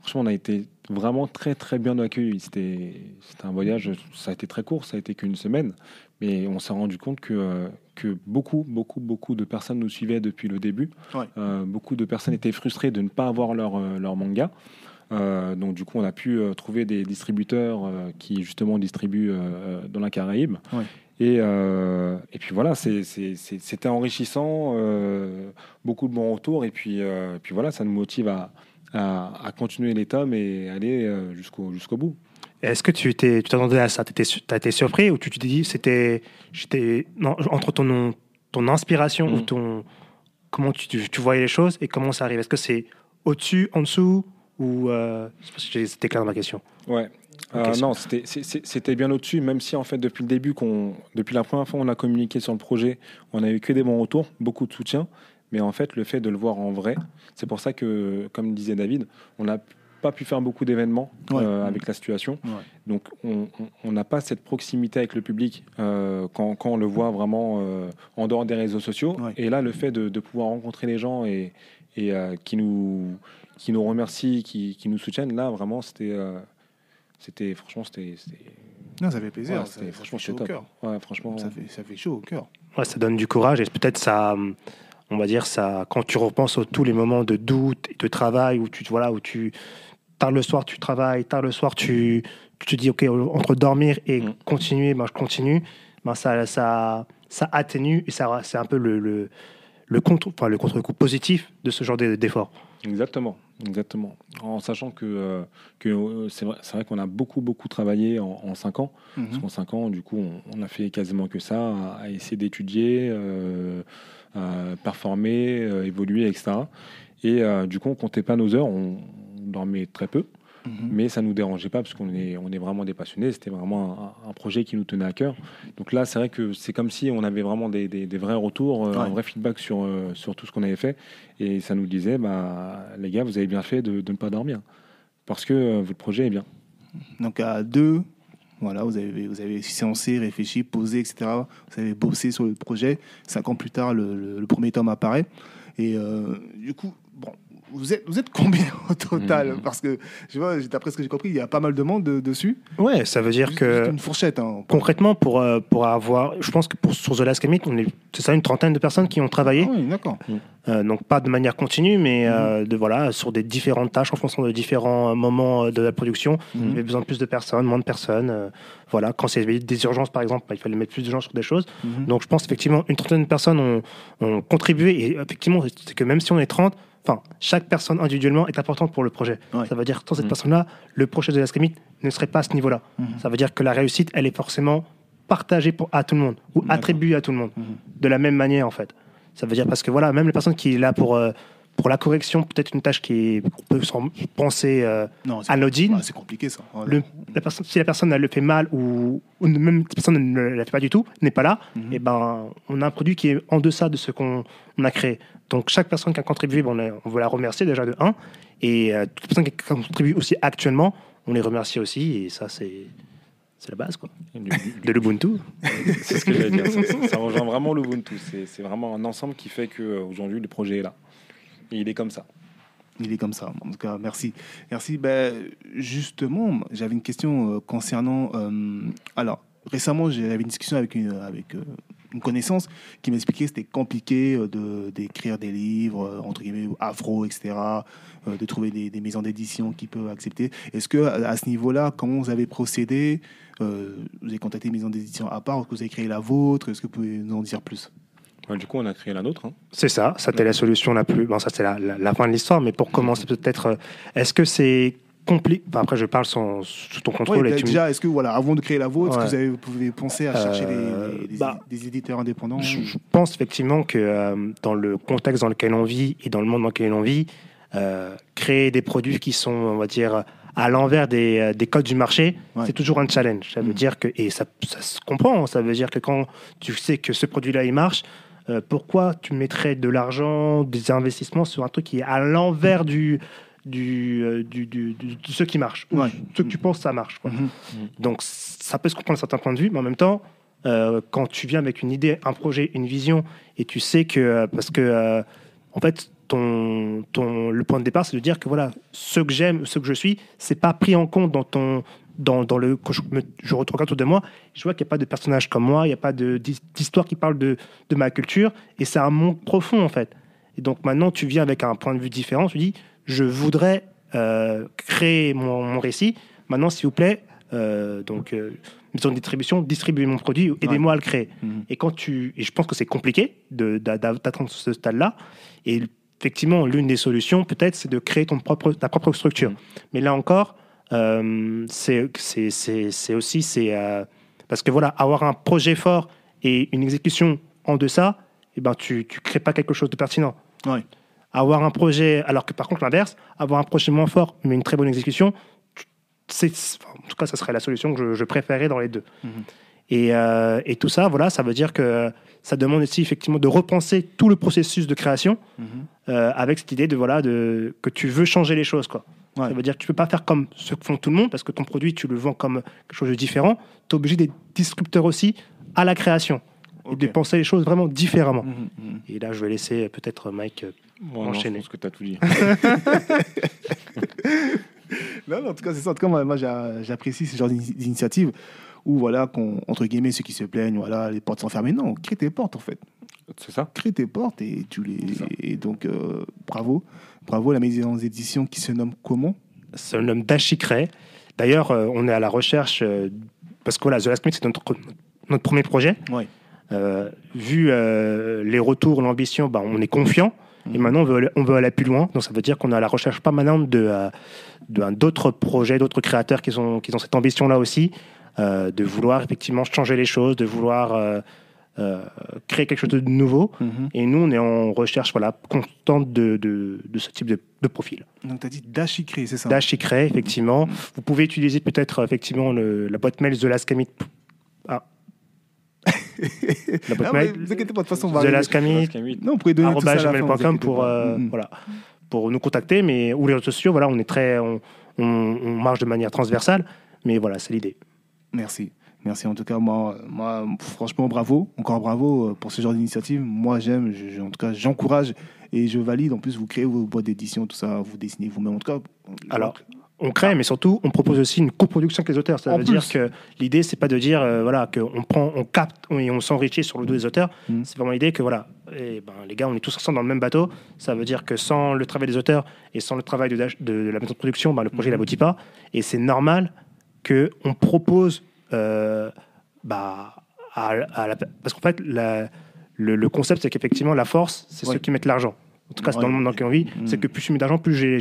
franchement, on a été vraiment très, très bien accueillis. C'était un voyage, ça a été très court, ça a été qu'une semaine, mais on s'est rendu compte que, euh, que beaucoup, beaucoup, beaucoup de personnes nous suivaient depuis le début. Ouais. Euh, beaucoup de personnes étaient frustrées de ne pas avoir leur, leur manga. Euh, donc du coup, on a pu euh, trouver des distributeurs euh, qui justement distribuent dans la Caraïbe. Ouais. Et, euh, et puis voilà, c'était enrichissant, euh, beaucoup de bons retours. Et puis, euh, et puis voilà, ça nous motive à, à, à continuer les tomes et aller jusqu'au jusqu'au bout. Est-ce que tu t'attendais à ça? Tu as été surpris ou tu t'es dit c'était entre ton ton inspiration Mm. ou ton comment tu, tu, voyais les choses et comment ça arrive? Est-ce que c'est au-dessus, en dessous ou euh, je sais pas si c'était clair dans ma question. Ouais. Euh, c'est- non, c'était- bien au-dessus, même si en fait depuis le début, qu'on, depuis la première fois on a communiqué sur le projet, on a eu que des bons retours, beaucoup de soutien, mais en fait le fait de le voir en vrai, c'est pour ça que, comme disait David, on n'a pas pu faire beaucoup d'événements Ouais. euh, avec la situation, Ouais. donc on n'a pas cette proximité avec le public euh, quand, quand on le voit vraiment euh, en dehors des réseaux sociaux, Ouais. et là le fait de, de pouvoir rencontrer les gens et, et euh, qui nous qui nous remercient, qui, qui nous soutiennent, là vraiment c'était euh, c'était franchement c'était Non, ça fait plaisir. Ouais, ça, c'était- ça franchement fait chaud au cœur. Ouais, franchement. Ça fait, ça fait chaud au cœur. Ouais, ça donne du courage et peut-être ça, on va dire ça, quand tu repenses à tous les moments de doute et de travail où tu, voilà, où tu, tard le soir tu travailles, tard le soir tu, tu te dis ok entre dormir et Mm. continuer, ben je continue, ben ça, ça, ça atténue et ça, c'est un peu le, le, le contre, enfin le contre-coup positif de ce genre d'e- d'effort. Exactement, exactement. En sachant que, euh, que euh, c'est vrai, qu'on a beaucoup beaucoup travaillé en, en cinq ans. Parce Mhm. qu'en cinq ans, du coup, on, on a fait quasiment que ça, à, à essayer d'étudier, euh, à performer, euh, évoluer, etc. Et du coup, on comptait pas nos heures, on, on dormait très peu. Mhm. mais ça nous dérangeait pas parce qu'on est, on est vraiment des passionnés. C'était vraiment un, un projet qui nous tenait à cœur. Donc là, c'est vrai que c'est comme si on avait vraiment des, des- des vrais retours, euh, Ouais. un vrai feedback sur, euh, sur tout ce qu'on avait fait. Et ça nous disait, bah, les gars, vous avez bien fait de, de ne pas dormir parce que euh, votre projet est bien. Donc à deux, voilà, vous avez, vous avez séancé, réfléchi, posé, etc. Vous avez bossé sur le projet. Cinq ans plus tard, le, le- le premier tome apparaît. Et euh, du coup, bon, vous êtes, vous êtes combien au total Mhm. Parce que, je vois, d'après ce que j'ai compris, il y a pas mal de monde de- dessus. Ouais, ça veut dire Juste- que juste une fourchette. Hein. concrètement, pour, euh, pour avoir, je pense que pour, sur The Last Commit, on est, c'est ça, une trentaine de personnes qui ont travaillé. Ah oui, d'accord. Euh, donc pas de manière continue, mais euh, de voilà sur des différentes tâches en fonction de différents moments de la production. Il y avait besoin de plus de personnes, moins de personnes. voilà, quand il y avait des urgences par exemple, bah, il fallait mettre plus de gens sur des choses. Donc je pense effectivement une trentaine de personnes ont, ont contribué et effectivement c'est que même si on est 30, enfin chaque personne individuellement est importante pour le projet. Ouais. Ça veut dire que sans cette Mhm. personne-là, le projet de la Scamit ne serait pas à ce niveau-là. Mhm. Ça veut dire que la réussite, elle est forcément partagée pour, à tout le monde ou attribuée à tout le monde Mhm. de la même manière en fait. Ça veut dire parce que voilà, même les personnes qui est là pour euh, pour la correction, peut-être une tâche qui est, peut penser euh, Non, c'est anodine. c'est compliqué ça. Voilà. Le- la personne, si la personne elle le fait mal ou, ou même si la personne ne la fait pas du tout, n'est pas là, Mhm. et ben on a un produit qui est en deçà de ce qu'on on a créé. Donc chaque personne qui a contribué, ben, on, a- on veut la remercier déjà de 1 et euh, toutes les personnes qui contribuent aussi actuellement, on les remercie aussi et ça c'est c'est la base quoi. Et du- du- De l'Ubuntu. C'est ce que j'allais dire. Ça, ça- ça rejoint vraiment l'Ubuntu. C'est c'est vraiment un ensemble qui fait qu'aujourd'hui, le projet est là. Il est comme ça. Il est comme ça. En tout cas, merci. Merci. Ben, justement, j'avais une question euh, concernant. euh, alors, récemment, j'avais une discussion avec une, avec, euh, une connaissance qui m'expliquait que c'était compliqué de, d'écrire des livres, entre guillemets, afro, etc., de trouver des, des maisons d'édition qui peuvent accepter. Est-ce que, à, ce niveau-là, comment vous avez procédé Vous avez contacté une maison d'édition à part Est-ce que vous avez créé la vôtre? Est-ce que vous pouvez nous en dire plus? Du coup, on a créé la nôtre. hein. C'est ça, ça c'était la solution la plus. Bon, ça c'est la, la- la fin de l'histoire, mais pour commencer peut-être, euh, est-ce que c'est compliqué enfin, Après, je parle sans, sous ton contrôle. Ouais, et tu me- déjà, est-ce que, voilà, avant de créer la vôtre, est-ce que vous, avez, vous pouvez penser à chercher des- Euh, des, des- bah, des éditeurs indépendants Je, je pense effectivement que euh, dans le contexte dans lequel on vit et dans le monde dans lequel on vit, euh, créer des produits qui sont, on va dire, à l'envers des, des codes du marché, Ouais. c'est toujours un challenge. Ça veut Mhm. dire que, et ça, ça se comprend, ça veut dire que quand tu sais que ce produit-là, il marche, euh, pourquoi tu mettrais de l'argent, des investissements sur un truc qui est à l'envers du, du, euh, du, de ce qui marche ou Ouais. Ce que tu penses, ça marche. quoi. Mhm. Donc ça peut se comprendre d'un certain point de vue, mais en même temps, euh, quand tu viens avec une idée, un projet, une vision, et tu sais que parce que euh, en fait ton, ton le point de départ, c'est de dire que voilà, ce que j'aime, ce que je suis, c'est pas pris en compte dans ton dans, dans le quand je, me, je regarde autour de moi, je vois qu'il n'y a pas de personnage comme moi, il n'y a pas d'histoire qui parle de, de ma culture, et c'est un monde profond en fait. Et donc maintenant, tu viens avec un point de vue différent, tu dis, je voudrais euh, créer mon, mon récit. Maintenant, s'il vous plaît, euh, donc euh, maison de distribution, distribuez mon produit, aidez-moi à le créer. Mhm. Et quand tu, et je pense que c'est compliqué d'atteindre ce stade-là. Et effectivement, l'une des solutions, peut-être, c'est de créer ton propre, ta propre structure. Mais là encore, c'est c'est- aussi, c'est euh, parce que voilà, avoir un projet fort et une exécution en deçà, eh ben, tu ne crées pas quelque chose de pertinent. Ouais. Avoir un projet, alors que par contre l'inverse, avoir un projet moins fort mais une très bonne exécution, c'est, en tout cas, ça serait la solution que je, je préférais dans les deux. Mhm. Et, euh, et tout ça, voilà, ça veut dire que ça demande aussi effectivement de repenser tout le processus de création Mhm. euh, avec cette idée de voilà de que tu veux changer les choses quoi. Ouais. Ça veut dire que tu peux pas faire comme ce que font tout le monde parce que ton produit tu le vends comme quelque chose de différent. Tu es obligé d'être disrupteur aussi à la création et de penser les choses vraiment différemment. Mhm, mhm. Et là, je vais laisser euh, peut-être Mike. euh, Bon, non, je Enchaîner. pense que tu as tout dit. Non, non, en tout cas, c'est ça. En tout cas, moi, moi, j'a- j'apprécie ce genre d'ini- d'initiative où, voilà, qu'on, entre guillemets, ceux qui se plaignent, voilà, les portes sont fermées. Non, crée tes portes, en fait. C'est ça Crée tes portes et tu les. Et donc, euh, bravo. Bravo, la maison d'édition qui se nomme comment? C'est un homme d'Achicray. D'ailleurs, euh, on est à la recherche euh, parce que voilà, The Last Minute, c'est notre, notre premier projet. Euh, vu euh, les retours, l'ambition, bah, on est confiant. Et Mhm. maintenant, on veut, aller- on veut aller plus loin. Donc, ça veut dire qu'on est à la recherche permanente de, euh, euh, d'autres projets, d'autres créateurs qui, sont, qui ont cette ambition-là aussi, de vouloir effectivement changer les choses, de vouloir euh, euh, créer quelque chose de nouveau. Mhm. Et nous, on est en recherche voilà, constante de, de, de ce type de, de profil. Donc, tu as dit Dashikri, c'est ça? Dash Crée, effectivement. Mhm. Vous pouvez utiliser peut-être effectivement le- la boîte mail The Last Commit. Ah. la boîte Ah, mail vous inquiétez pas, de toute façon, on va The. Last Commit. Non, vous pouvez donner tout ça à la fin, pour, pas. euh, voilà, pour nous contacter, mais ou les réseaux sociaux, voilà, on est très, on, on- on marche de manière transversale, mais voilà, c'est l'idée. Merci. Merci. En tout cas, moi, moi, franchement, bravo. Encore bravo euh, pour ce genre d'initiative. Moi, j'aime. en tout cas, j'encourage et je valide. En plus, vous créez vos boîtes d'édition, tout ça. Vous dessinez vous-même. En tout cas, Alors, on crée, mais surtout, on propose aussi une coproduction avec les auteurs. Ça En veut plus. dire que l'idée, c'est pas de dire, euh, voilà, qu'on prend, on capte et on s'enrichit sur le dos des auteurs. Mhm. C'est vraiment l'idée que, voilà, eh ben, les gars, on est tous ensemble dans le même bateau. Ça veut dire que sans le travail des auteurs et sans le travail de, la maison de production, ben, le projet n'aboutit pas. Et c'est normal qu'on propose, euh, bah, à, à la- parce qu'en fait, la- le, le concept, c'est qu'effectivement, la force, c'est Ouais. ceux qui mettent l'argent. En tout cas, c'est Ouais. dans le monde dans lequel on vit. C'est que plus tu mets d'argent, plus j'ai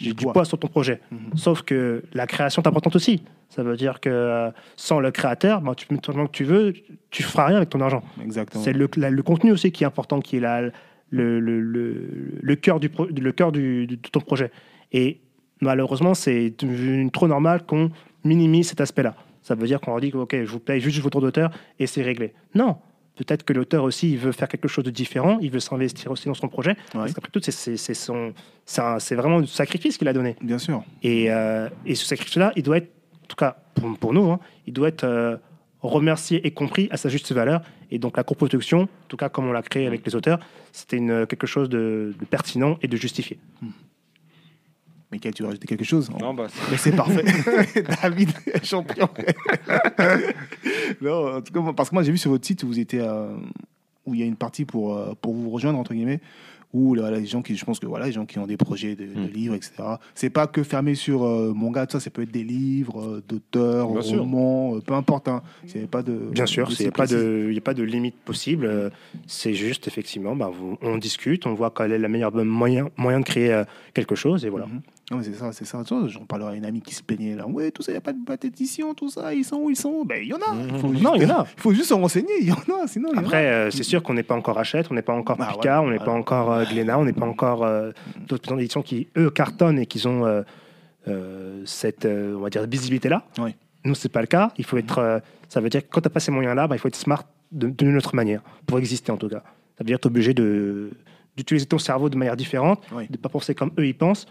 Du poids. poids sur ton projet. Mhm. Sauf que la création est importante aussi. Ça veut dire que euh, sans le créateur, ben, tu mets tout l'argent que tu veux, tu feras rien avec ton argent. exactement. C'est le, contenu aussi qui est important, qui est la, le, le, le, le cœur, du, pro- le cœur du, de ton projet. Et malheureusement, c'est devenu trop normal qu'on minimise cet aspect-là. Ça veut dire qu'on leur dit que ok, je vous paye juste votre d'auteur et c'est réglé. Non. Peut-être que l'auteur aussi, il veut faire quelque chose de différent, il veut s'investir aussi dans son projet. Ouais. Parce qu'après tout, c'est- son- c'est un- vraiment du sacrifice qu'il a donné. Bien sûr. Et, euh, et ce sacrifice-là, il doit être, en tout cas pour, pour nous, hein, il doit être euh, remercié et compris à sa juste valeur. Et donc la coproduction, en tout cas comme on l'a créé avec les auteurs, c'était quelque chose de, de pertinent et de justifié. Michael, tu veux rajouter quelque chose Non, bah, c'est- Mais c'est parfait. David, champion. non, en tout cas, moi- parce que moi, j'ai vu sur votre site où vous étiez, euh, où il y a une partie pour, euh, pour vous rejoindre, entre guillemets, où là, les gens qui, je pense que voilà, les gens qui ont des projets de, de Mm. livres, etc. C'est pas que fermé sur euh, manga, tout ça, ça peut être des livres, euh, d'auteurs, romans, euh, peu importe. Hein. C'est pas de. Bien sûr, il n'y a, pas de- y a pas de limite possible. C'est juste, effectivement, vous- on discute, on voit quel est le meilleur moyen, moyen de créer euh, quelque chose. Et voilà. Mhm. Non, mais c'est ça, c'est ça. J'en parlerai à une amie qui se plaignait là. Ouais, tout ça, il n'y a pas de d'édition, tout ça, ils sont où ils sont Ben, il y en a. Il faut Mhm. juste- Non, il y en a. Il faut juste se renseigner, il y en a, sinon y. Après, euh, c'est sûr qu'on n'est pas encore Hachette, on n'est pas encore Ah, Picard, ouais, on n'est pas encore euh, Glénat, on n'est pas encore euh, d'autres maisons d'édition qui, eux, cartonnent et qui ont euh, cette, on va dire, visibilité-là. Oui. Nous, c'est pas le cas. Il faut être, euh, ça veut dire que quand tu n'as pas ces moyens-là, bah, il faut être smart d'une autre manière, pour exister en tout cas. Ça veut dire que tu es obligé d'utiliser ton cerveau de manière différente, Oui. de ne pas penser comme eux ils pensent.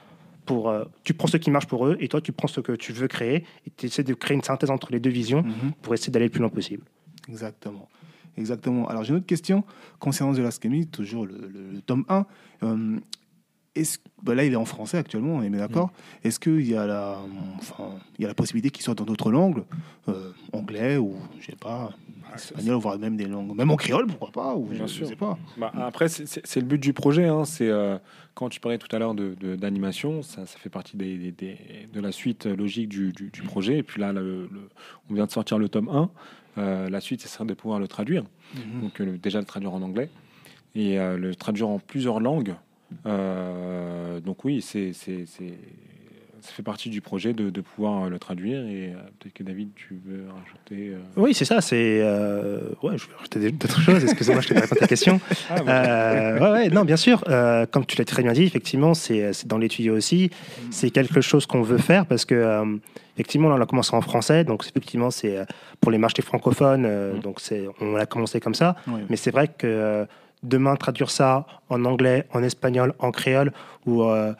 Pour, euh, tu prends ce qui marche pour eux et toi, tu prends ce que tu veux créer et tu essaies de créer une synthèse entre les deux visions Mhm. pour essayer d'aller le plus loin possible. Exactement. Exactement. Alors, j'ai une autre question concernant The Last toujours le, le- le tome 1. Euh, est-ce, bah là, il est en français actuellement, on est d'accord. Mm. Est-ce qu'il y, a la, enfin, il y a la possibilité qu'il sorte dans d'autres langues, euh, anglais ou, je sais pas, espagnol, voire même des langues, même en créole, pourquoi pas, ou Bien je, je sûr. sais pas. Bah, après, c'est- le but du projet. hein. C'est euh, quand tu parlais tout à l'heure de- de- d'animation, ça, ça fait partie des, des- des- de la suite logique du, du- du projet. Et puis là, le- le- on vient de sortir le tome 1. Euh, la suite, ce serait de pouvoir le traduire. Donc euh, le- déjà le traduire en anglais et le traduire en plusieurs langues. Euh, donc oui, c'est c'est- c'est- ça fait partie du projet de, de pouvoir euh, le traduire. Et euh, peut-être que David, tu veux rajouter. euh, Oui, c'est ça. C'est ouais, je vais rajouter d'autres choses. Excusez-moi, je t'ai pas répondu à ta question. Ah, bon. Ouais, ouais, non, bien sûr. Comme tu l'as très bien dit, effectivement, c'est c'est dans les tuyaux aussi. C'est quelque chose qu'on veut faire parce que, effectivement, là, on a commencé en français. Donc, effectivement, c'est pour les marchés francophones. Mhm. Donc, c'est on a commencé comme ça. Oui. Mais c'est vrai que demain, traduire ça en anglais, en espagnol, en créole ou, euh,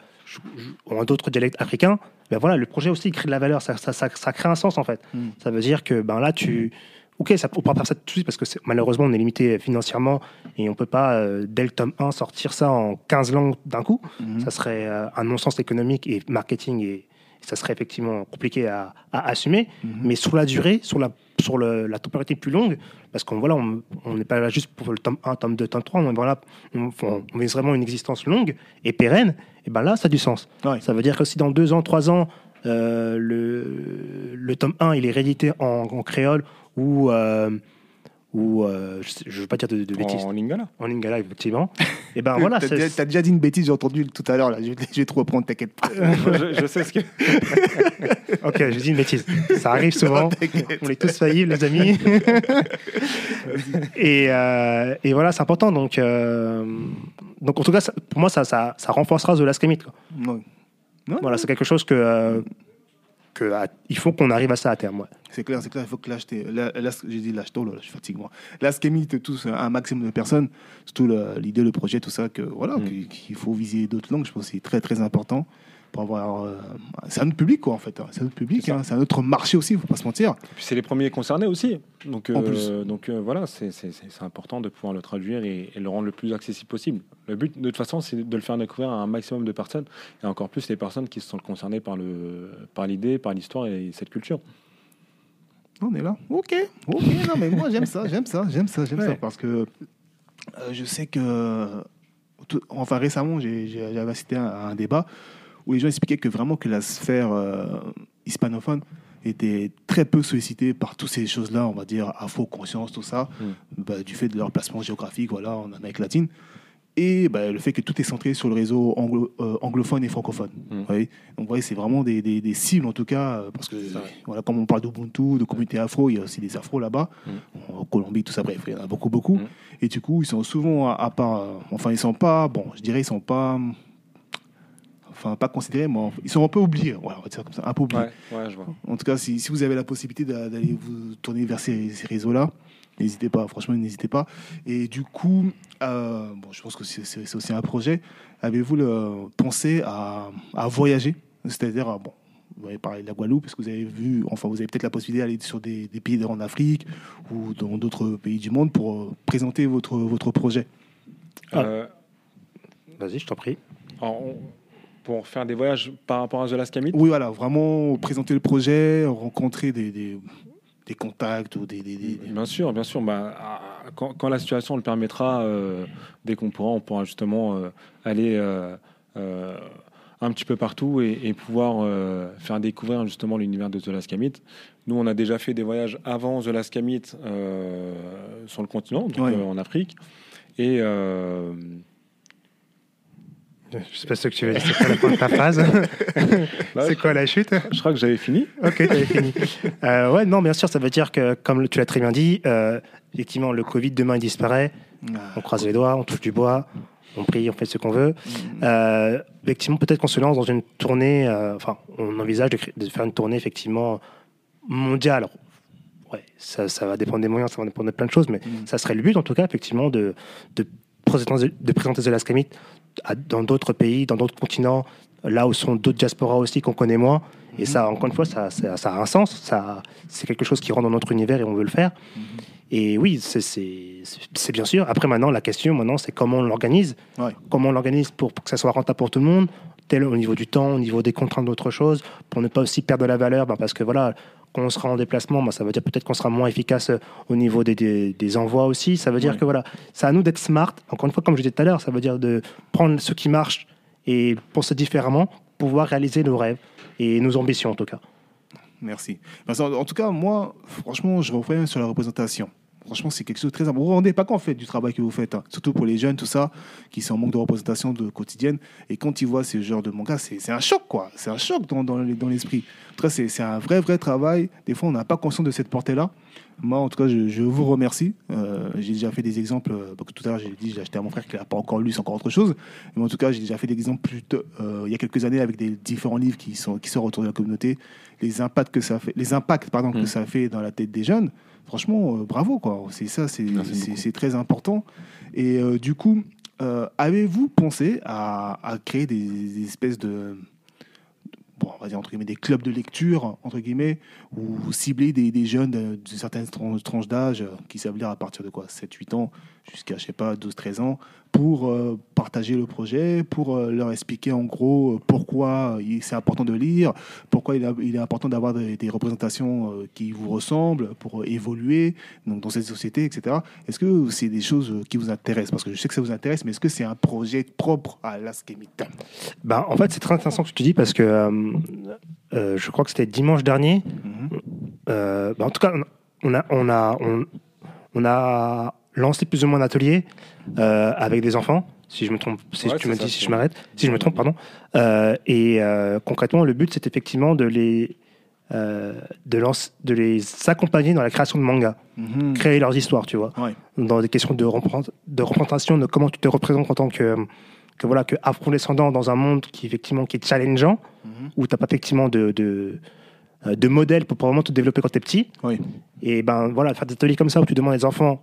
ou en d'autres dialectes africains, ben voilà, le projet aussi crée de la valeur. Ça, ça, ça, ça crée un sens, en fait. Mm. Ça veut dire que ben là, tu. Ok, ça, on ne pourra pas faire ça tout de suite parce que malheureusement, on est limité financièrement et on ne peut pas, euh, dès le tome 1, sortir ça en 15 langues d'un coup. Mhm. Ça serait euh, un non-sens économique et marketing et, ça serait effectivement compliqué à, à assumer. Mhm. Mais sur la durée, sur la, sur le- la temporalité plus longue, parce qu'on voilà, on n'est pas là juste pour le tome 1, tome 2, tome 3, on voilà, on, on, vise vraiment une existence longue et pérenne, et ben là, ça a du sens. Ouais. Ça veut dire que si dans deux ans, trois ans, euh, le, le tome 1 il est réédité en, en créole ou, euh, ou euh, je ne veux pas dire de, de bêtises, En lingala. en lingala, effectivement. Et ben voilà, T'as déjà, t'as déjà dit une bêtise, j'ai entendu tout à l'heure. là. Je, vais- je vais te reprendre, t'inquiète pas. je, je sais ce que. Ok, j'ai dit une bêtise. Ça arrive souvent. T'inquiète. On est tous faillibles, les amis. et, euh, et voilà, c'est important. Donc, euh, donc, en tout cas, ça- pour moi, ça, ça, ça renforcera The Last Commit, quoi. Non. Non, Voilà, c'est quelque chose que, euh, que à- il faut qu'on arrive à ça à terme. ouais. C'est clair, c'est clair, il faut que l'acheter. Là, là, j'ai dit l'acheter, oh là je suis fatigué moi. Là, ce qu'émite tous un maximum de personnes, surtout l'idée, le projet, tout ça, que voilà, Mm. qu'il- qu'il faut viser d'autres langues, je pense que c'est très très important pour avoir. euh, c'est un autre public quoi en fait, hein. c'est un autre public, C'est hein. c'est un autre marché aussi, il faut pas se mentir. Et puis c'est les premiers concernés aussi. Donc, En euh, plus. donc euh, voilà, c'est c'est- c'est- c'est important de pouvoir le traduire et, et le rendre le plus accessible possible. Le but, de toute façon, c'est de le faire découvrir à un maximum de personnes, et encore plus les personnes qui se sont concernées par le par l'idée, par l'histoire et cette culture. On est là. Ok, ok, non mais moi j'aime ça, j'aime ça, j'aime ça, j'aime ça parce que euh, je sais que tout- enfin récemment j'ai- j'avais assisté à un débat où les gens expliquaient que vraiment que la sphère euh, hispanophone était très peu sollicitée par toutes ces choses-là, on va dire afro-conscience, tout ça, Mm. bah, du fait de leur placement géographique, voilà, en Amérique latine. Et bah, le fait que tout est centré sur le réseau anglo- euh, anglophone et francophone. Mm. Vous voyez Donc, vous voyez, c'est vraiment des, des- des cibles, en tout cas, euh, parce que, voilà, comme on parle d'Ubuntu, de communauté afro, il y a aussi des afros là-bas, Mm. en Colombie, tout ça, bref, il y en a beaucoup, beaucoup. Et du coup, ils sont souvent à, à part. euh, Enfin, ils sont pas, bon, je dirais, ils sont pas. Enfin, pas considérés, mais ils sont un peu oubliés, voilà, on va dire comme ça, un peu oubliés. Ouais, ouais, je vois. En tout cas, si, si vous avez la possibilité d'a- d'aller vous tourner vers ces, ces réseaux-là, n'hésitez pas, franchement, n'hésitez pas. Et du coup, euh, bon, je pense que c'est aussi un projet. Avez-vous pensé à, à voyager? C'est-à-dire, euh, bon, vous avez parlé de la Guadeloupe, parce que vous avez vu, enfin, vous avez peut-être la possibilité d'aller sur des, des pays en Afrique ou dans d'autres pays du monde pour euh, présenter votre, votre projet? Ah. Euh, Vas-y, je t'en prie. alors, on- pour faire des voyages par rapport à The Last Camit, Oui, voilà, vraiment présenter le projet, rencontrer des, des, des contacts ou des. des- Bien sûr, bien sûr. Bah, quand, quand la situation le permettra, euh, dès qu'on pourra, on pourra justement euh, aller euh, un petit peu partout et, et pouvoir faire découvrir justement l'univers de The Last Camit. Nous, on a déjà fait des voyages avant The Last Camit euh, sur le continent, donc Ouais. en Afrique. Et Je sais pas ce que tu veux dire. C'est quoi la fin de ta phrase C'est quoi la chute je crois que j'avais fini. Ok, t'avais fini. Euh, ouais, non, bien sûr, ça veut dire que, comme tu l'as très bien dit, euh, effectivement, le Covid demain il disparaît. On croise les doigts, on touche du bois, on prie, on fait ce qu'on veut. Euh, effectivement, peut-être qu'on se lance dans une tournée. euh, Enfin, on envisage de, faire une tournée effectivement mondiale. Alors, ouais, ça, ça va dépendre des moyens, ça va dépendre de plein de choses, mais Mm. ça serait le but en tout cas, effectivement, de, de présenter, de présenter The Last Commit à- dans d'autres pays, dans d'autres continents, là où sont d'autres diasporas aussi qu'on connaît moins. Et ça, encore une fois, ça, ça, ça a un sens. Ça, c'est quelque chose qui rentre dans notre univers et on veut le faire. Et oui, c'est- bien sûr. Après, maintenant, la question, maintenant, c'est comment on l'organise. Ouais. Comment on l'organise pour, pour que ça soit rentable pour tout le monde, tel au niveau du temps, au niveau des contraintes d'autres choses, pour ne pas aussi perdre de la valeur, ben, parce que voilà, quand on sera en déplacement, ben, ça veut dire peut-être qu'on sera moins efficace euh, au niveau des, des, des envois aussi. Ça veut dire Ouais. que voilà, c'est à nous d'être smart. Encore une fois, comme je disais tout à l'heure, ça veut dire de prendre ce qui marche et penser différemment, pouvoir réaliser nos rêves et nos ambitions en tout cas. Merci. En tout cas, moi, franchement, je reviens sur la représentation. Franchement, c'est quelque chose de très important. Vous vous rendez pas compte en fait, du travail que vous faites, hein. surtout pour les jeunes, tout ça, qui sont en manque de représentation de quotidienne. Et quand ils voient ce genre de manga, c'est un choc, quoi. C'est un choc dans, dans les- dans l'esprit. En tout cas, c'est un vrai, vrai travail. Des fois, on n'a pas conscience de cette portée-là. Moi, en tout cas, je, je vous remercie. Euh, j'ai déjà fait des exemples. euh, parce que tout à l'heure, j'ai dit, j'ai acheté à mon frère qui n'a pas encore lu, c'est encore autre chose. Mais en tout cas, j'ai déjà fait des exemples plus tôt, euh, il y a quelques années avec des différents livres qui, sont, qui sortent autour de la communauté. Les impacts que ça fait, les impacts, pardon, que Mm. ça fait dans la tête des jeunes. Franchement, euh, bravo, quoi. C'est ça, c'est très important. Et euh, du coup, euh, avez-vous pensé à, à créer des, des espèces de bon, on va dire entre guillemets des clubs de lecture entre guillemets ou cibler des, des jeunes de, de certaines tran- tranches d'âge qui savent lire à partir de quoi? 7 8 ans? Jusqu'à je sais pas 12 13 ans pour euh, partager le projet pour euh, leur expliquer en gros euh, pourquoi c'est important de lire pourquoi il, a- il est important d'avoir des, des représentations euh, qui vous ressemblent pour évoluer donc dans cette société etc est-ce que c'est des choses qui vous intéressent? Parce que je sais que ça vous intéresse mais est-ce que c'est un projet propre à l'Askemita Ben, en fait, c'est très intéressant ce que tu dis parce que je crois que c'était dimanche dernier. Mhm. Euh, ben, en tout cas, on a, on a, on, on a lancé plus ou moins un atelier euh, avec des enfants. Si je me trompe, si Ouais, tu me dis si je m'arrête, si je me trompe, pardon. Euh, et euh, concrètement, le but, c'est effectivement de les, de, lance- de les accompagner dans la création de mangas, Mhm. créer leurs histoires, tu vois Ouais. dans des questions de, de représentation, de comment tu te représentes en tant que, que, voilà, que afro-descendant dans un monde qui, effectivement, qui est challengeant, Mhm. où tu n'as pas effectivement de, de, de modèle pour vraiment te développer quand tu es petit. Oui. Et ben voilà, faire des ateliers comme ça où tu demandes aux enfants,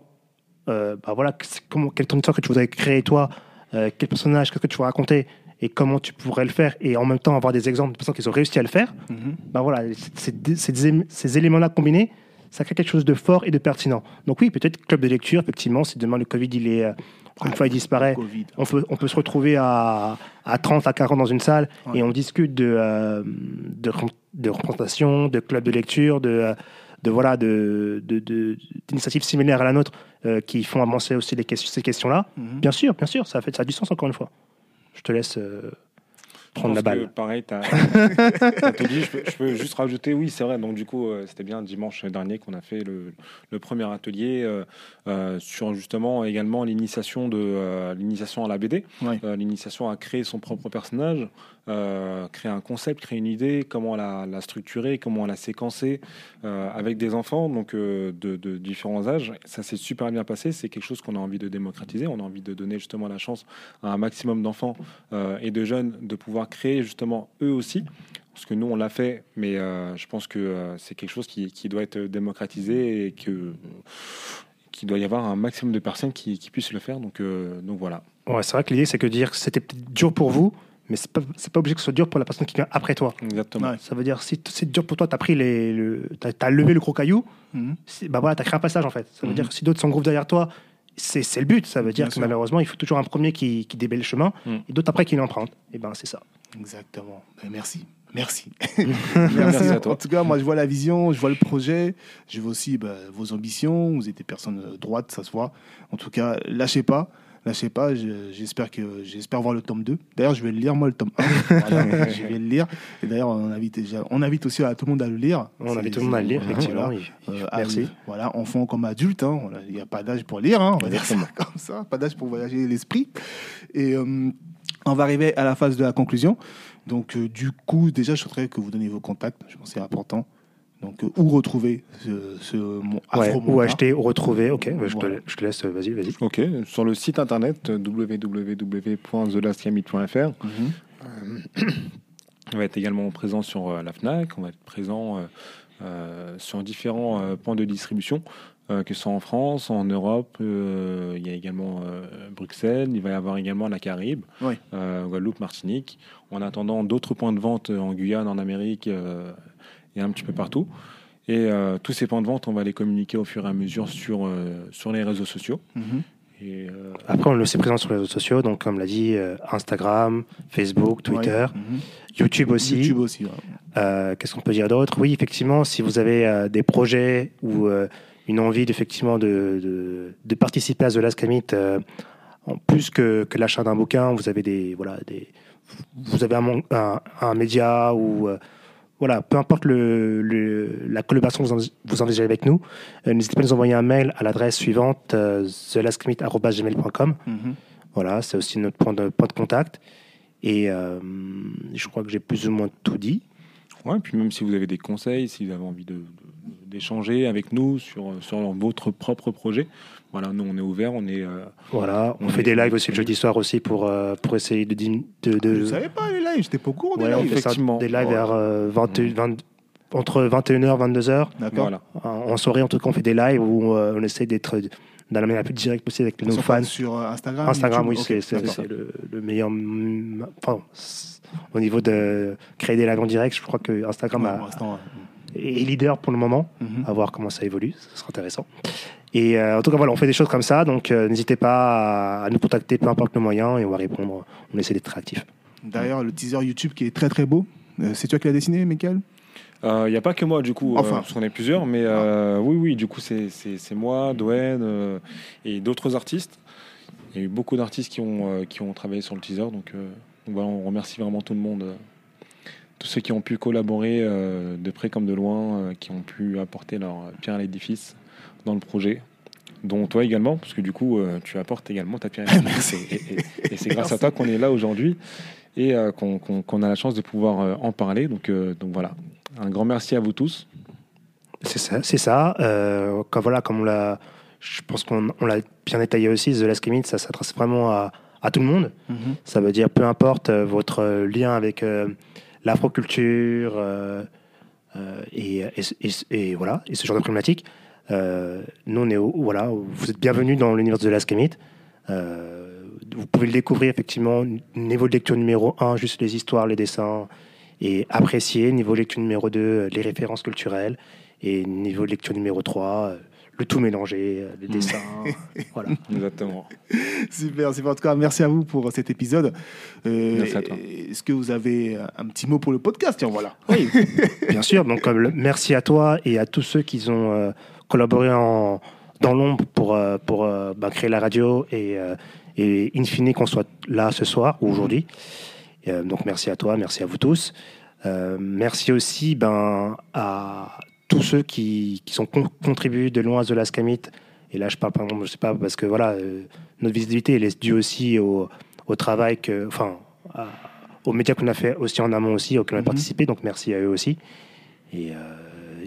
euh, ben voilà, comment, quelle est ton histoire que tu voudrais créer toi, euh, quel personnage, qu'est-ce que tu veux raconter, et comment tu pourrais le faire, et en même temps avoir des exemples de personnes qui ont réussi à le faire. Mhm. Ben voilà, ces, éléments-là combinés, ça crée quelque chose de fort et de pertinent. Donc oui, peut-être club de lecture, effectivement, si demain le Covid, il est, euh, une fois il disparaît, Covid. on peut, on peut se retrouver à, à 30, à 40 dans une salle Ouais. et on discute de, euh, de, de représentation, de club de lecture, de, euh, de voilà, de, de- de- d'initiatives similaires à la nôtre euh, qui font avancer aussi les ces questions-là. Mhm. Bien sûr, bien sûr, ça, fait, ça a du sens encore une fois. Je te laisse euh, prendre la balle. pareil, tu as, tout dit. Je peux, je peux juste rajouter, oui, c'est vrai. Donc, du coup, euh, c'était bien dimanche dernier qu'on a fait le, le premier atelier euh, sur justement également l'initiation de l'initiation à la BD, l'initiation à créer son propre personnage, euh, créer un concept, créer une idée, comment la, structurer, comment la séquencer euh, avec des enfants donc euh, de, différents âges. Ça s'est super bien passé. C'est quelque chose qu'on a envie de démocratiser. On a envie de donner justement la chance à un maximum d'enfants et de jeunes de pouvoir créer justement eux aussi. Parce que nous, on l'a fait, mais je pense que c'est quelque chose qui, doit être démocratisé et que qu'il doit y avoir un maximum de personnes qui, puissent le faire. Donc, donc voilà. Ouais, c'est vrai que l'idée, c'est que dire que c'était dur pour vous, mais c'est pas, c'est pas obligé que ce soit dur pour la personne qui vient après toi. Exactement. Ouais. Ça veut dire, si c'est dur pour toi, tu as pris les, le, t'as, t'as levé le gros caillou, Mhm. bah voilà, tu as créé un passage en fait. Ça veut Mhm. dire que si d'autres s'engouffrent derrière toi, c'est, c'est le but. Ça veut dire Bien que sûr. malheureusement, il faut toujours un premier qui, qui déballe le chemin Mhm. et d'autres après qui l'empruntent. Et ben c'est ça. Exactement. Ben, merci. Merci. Merci à toi. En tout cas, moi, je vois la vision, je vois le projet, je vois aussi ben, vos ambitions. Vous êtes des personnes droites, ça se voit. En tout cas, lâchez pas. Lâchez pas. Je- J'espère que j'espère voir le tome 2. D'ailleurs, je vais le lire, moi, le tome 1. Voilà, je vais le lire. Et d'ailleurs, on invite, on invite aussi à tout le monde à le lire. On invite tout le monde à le lire, effectivement. voilà. Il- il- Euh, à- Merci. voilà, enfant comme adulte, hein, il n'y a pas d'âge pour lire, hein, on va dire ça comme ça, pas d'âge pour voyager l'esprit. Et euh, on va arriver à la phase de la conclusion. Donc, euh, du coup, déjà, je souhaiterais que vous donniez vos contacts, je pense que c'est important. Donc, euh, où retrouver ce, ce mon Ouais, afro ou acheter, ou retrouver. Ok, bah, je, Voilà. te, je te laisse, vas-y, vas-y. Ok, sur le site internet euh, www.thelastgamit.fr, Mhm. on va être également présent sur euh, la FNAC, on va être présent euh, euh, sur différents euh, points de distribution, euh, que ce soit en France, en Europe, euh, il y a également euh, Bruxelles, il va y avoir également la Caraïbe, Oui. euh, Guadeloupe, Martinique. En attendant d'autres points de vente euh, en Guyane, en Amérique euh, et un petit peu partout. Et euh, tous ces points de vente, on va les communiquer au fur et à mesure sur, euh, sur les réseaux sociaux. Mhm. Et, euh, Après, on le sait présent sur les réseaux sociaux, donc comme l'a dit, euh, Instagram, Facebook, Twitter, Ouais. Mhm. YouTube aussi. YouTube aussi. ouais. Euh, Qu'est-ce qu'on peut dire d'autre? Oui, effectivement, si vous avez euh, des projets ou euh, une envie d'effectivement de, de, de participer à The Last Commit, euh, en plus que, que l'achat d'un bouquin, vous avez des voilà des vous avez un, un, un média ou euh, voilà, peu importe le, le- la collaboration que vous, en- vous envisagez avec nous, euh, n'hésitez pas à nous envoyer un mail à l'adresse suivante euh, thelastcommit@gmail.com. Mhm. Voilà, c'est aussi notre point de, point de contact. Et euh, je crois que j'ai plus ou moins tout dit. Ouais, puis même si vous avez des conseils, si vous avez envie de- de- d'échanger avec nous sur, sur votre propre projet, voilà, nous on est ouvert, on est. euh, Voilà, on, On fait est des lives aussi le jeudi soir aussi pour, euh, pour essayer de, de, de- Je ne savais pas les lives, j'étais pas au courant des Ouais, on lives. fait ça, effectivement. des lives vers euh, 21 20 entre 21h 22h. D'accord. voilà. En, en soirée, en tout cas, on fait des lives où euh, on essaie d'être dans la manière la plus directe possible avec nos fans. Sur Instagram Instagram, oui, YouTube c'est le, le meilleur. Enfin, au niveau de créer des lives en direct, je crois que Instagram Ouais, a- pour l'instant, ouais. est leader pour le moment. Mhm. à voir comment ça évolue, ce sera intéressant. Et euh, en tout cas, voilà, on fait des choses comme ça, donc euh, n'hésitez pas à, à nous contacter, peu importe le moyen, et on va répondre. On essaie d'être réactif. D'ailleurs, le teaser YouTube qui est très très beau, euh, c'est toi qui l'as dessiné, Michael? Il n'y a pas que moi, du coup, Enfin. euh, parce qu'on est plusieurs, mais euh, oui, oui, du coup, c'est- c'est c'est moi, Dwayne euh, et d'autres artistes. Il y a eu beaucoup d'artistes qui, ont euh, qui ont travaillé sur le teaser, donc, euh, donc voilà, on remercie vraiment tout le monde, euh, tous ceux qui ont pu collaborer euh, de près comme de loin, euh, qui ont pu apporter leur pierre à l'édifice dans le projet. dont toi également, parce que du coup, euh, tu apportes également ta pierre. Merci. Et, et- et c'est grâce à toi qu'on est là aujourd'hui et euh, qu'on a la chance de pouvoir euh, en parler. Donc, euh, donc voilà, un grand merci à vous tous. C'est ça. C'est ça. Euh, comme, voilà, comme on l'a, je pense qu'on on l'a bien détaillé aussi, The Last Limit, ça s'adresse vraiment à, à tout le monde. Mhm. Ça veut dire peu importe euh, votre euh, lien avec euh, l'afroculture euh, euh, et, et, et- et voilà, et ce genre de problématique. Euh, nous, on est au- voilà, vous êtes bienvenus dans l'univers de l'Askemit. Euh, vous pouvez le découvrir effectivement, niveau de lecture numéro 1, juste les histoires, les dessins, et apprécier. Niveau de lecture numéro 2, les références culturelles. Et niveau de lecture numéro 3, euh, le tout mélangé, euh, les dessins. voilà. Exactement. Super, super. En tout cas, merci à vous pour cet épisode. Euh, Merci à toi. Est-ce que vous avez un petit mot pour le podcast? Tiens, voilà. Oui, bien sûr. Donc, euh, le- merci à toi et à tous ceux qui ont euh, collaboré en, dans l'ombre pour, euh, pour euh, bah, créer la radio et, euh, et in fine qu'on soit là ce soir ou aujourd'hui. Euh, donc, merci à toi, merci à vous tous. Euh, merci aussi ben, à tous ceux qui, qui sont con- contribués de loin à The Last Commit. Et là, je parle par exemple, je sais pas, parce que voilà, euh, notre visibilité elle est due aussi au, au travail que, enfin, à- aux médias qu'on a fait aussi en amont aussi, auxquels on a Mhm. participé. Donc merci à eux aussi. Et, euh,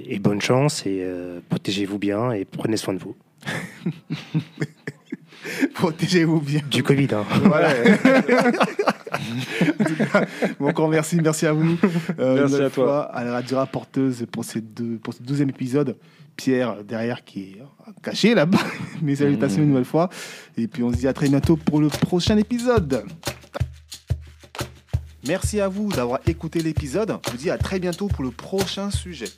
et bonne chance et euh, protégez-vous bien et prenez soin de vous. Protégez-vous bien. Du Covid, hein. Voilà. En tout cas, bon, encore merci, merci à vous. Euh, Merci à toi. à la radio rapporteuse pour, ces deux, pour ce douzième épisode. Pierre derrière qui est caché là-bas. Mes salutations une nouvelle fois. Et puis on se dit à très bientôt pour le prochain épisode. Merci à vous d'avoir écouté l'épisode. Je vous dis à très bientôt pour le prochain sujet.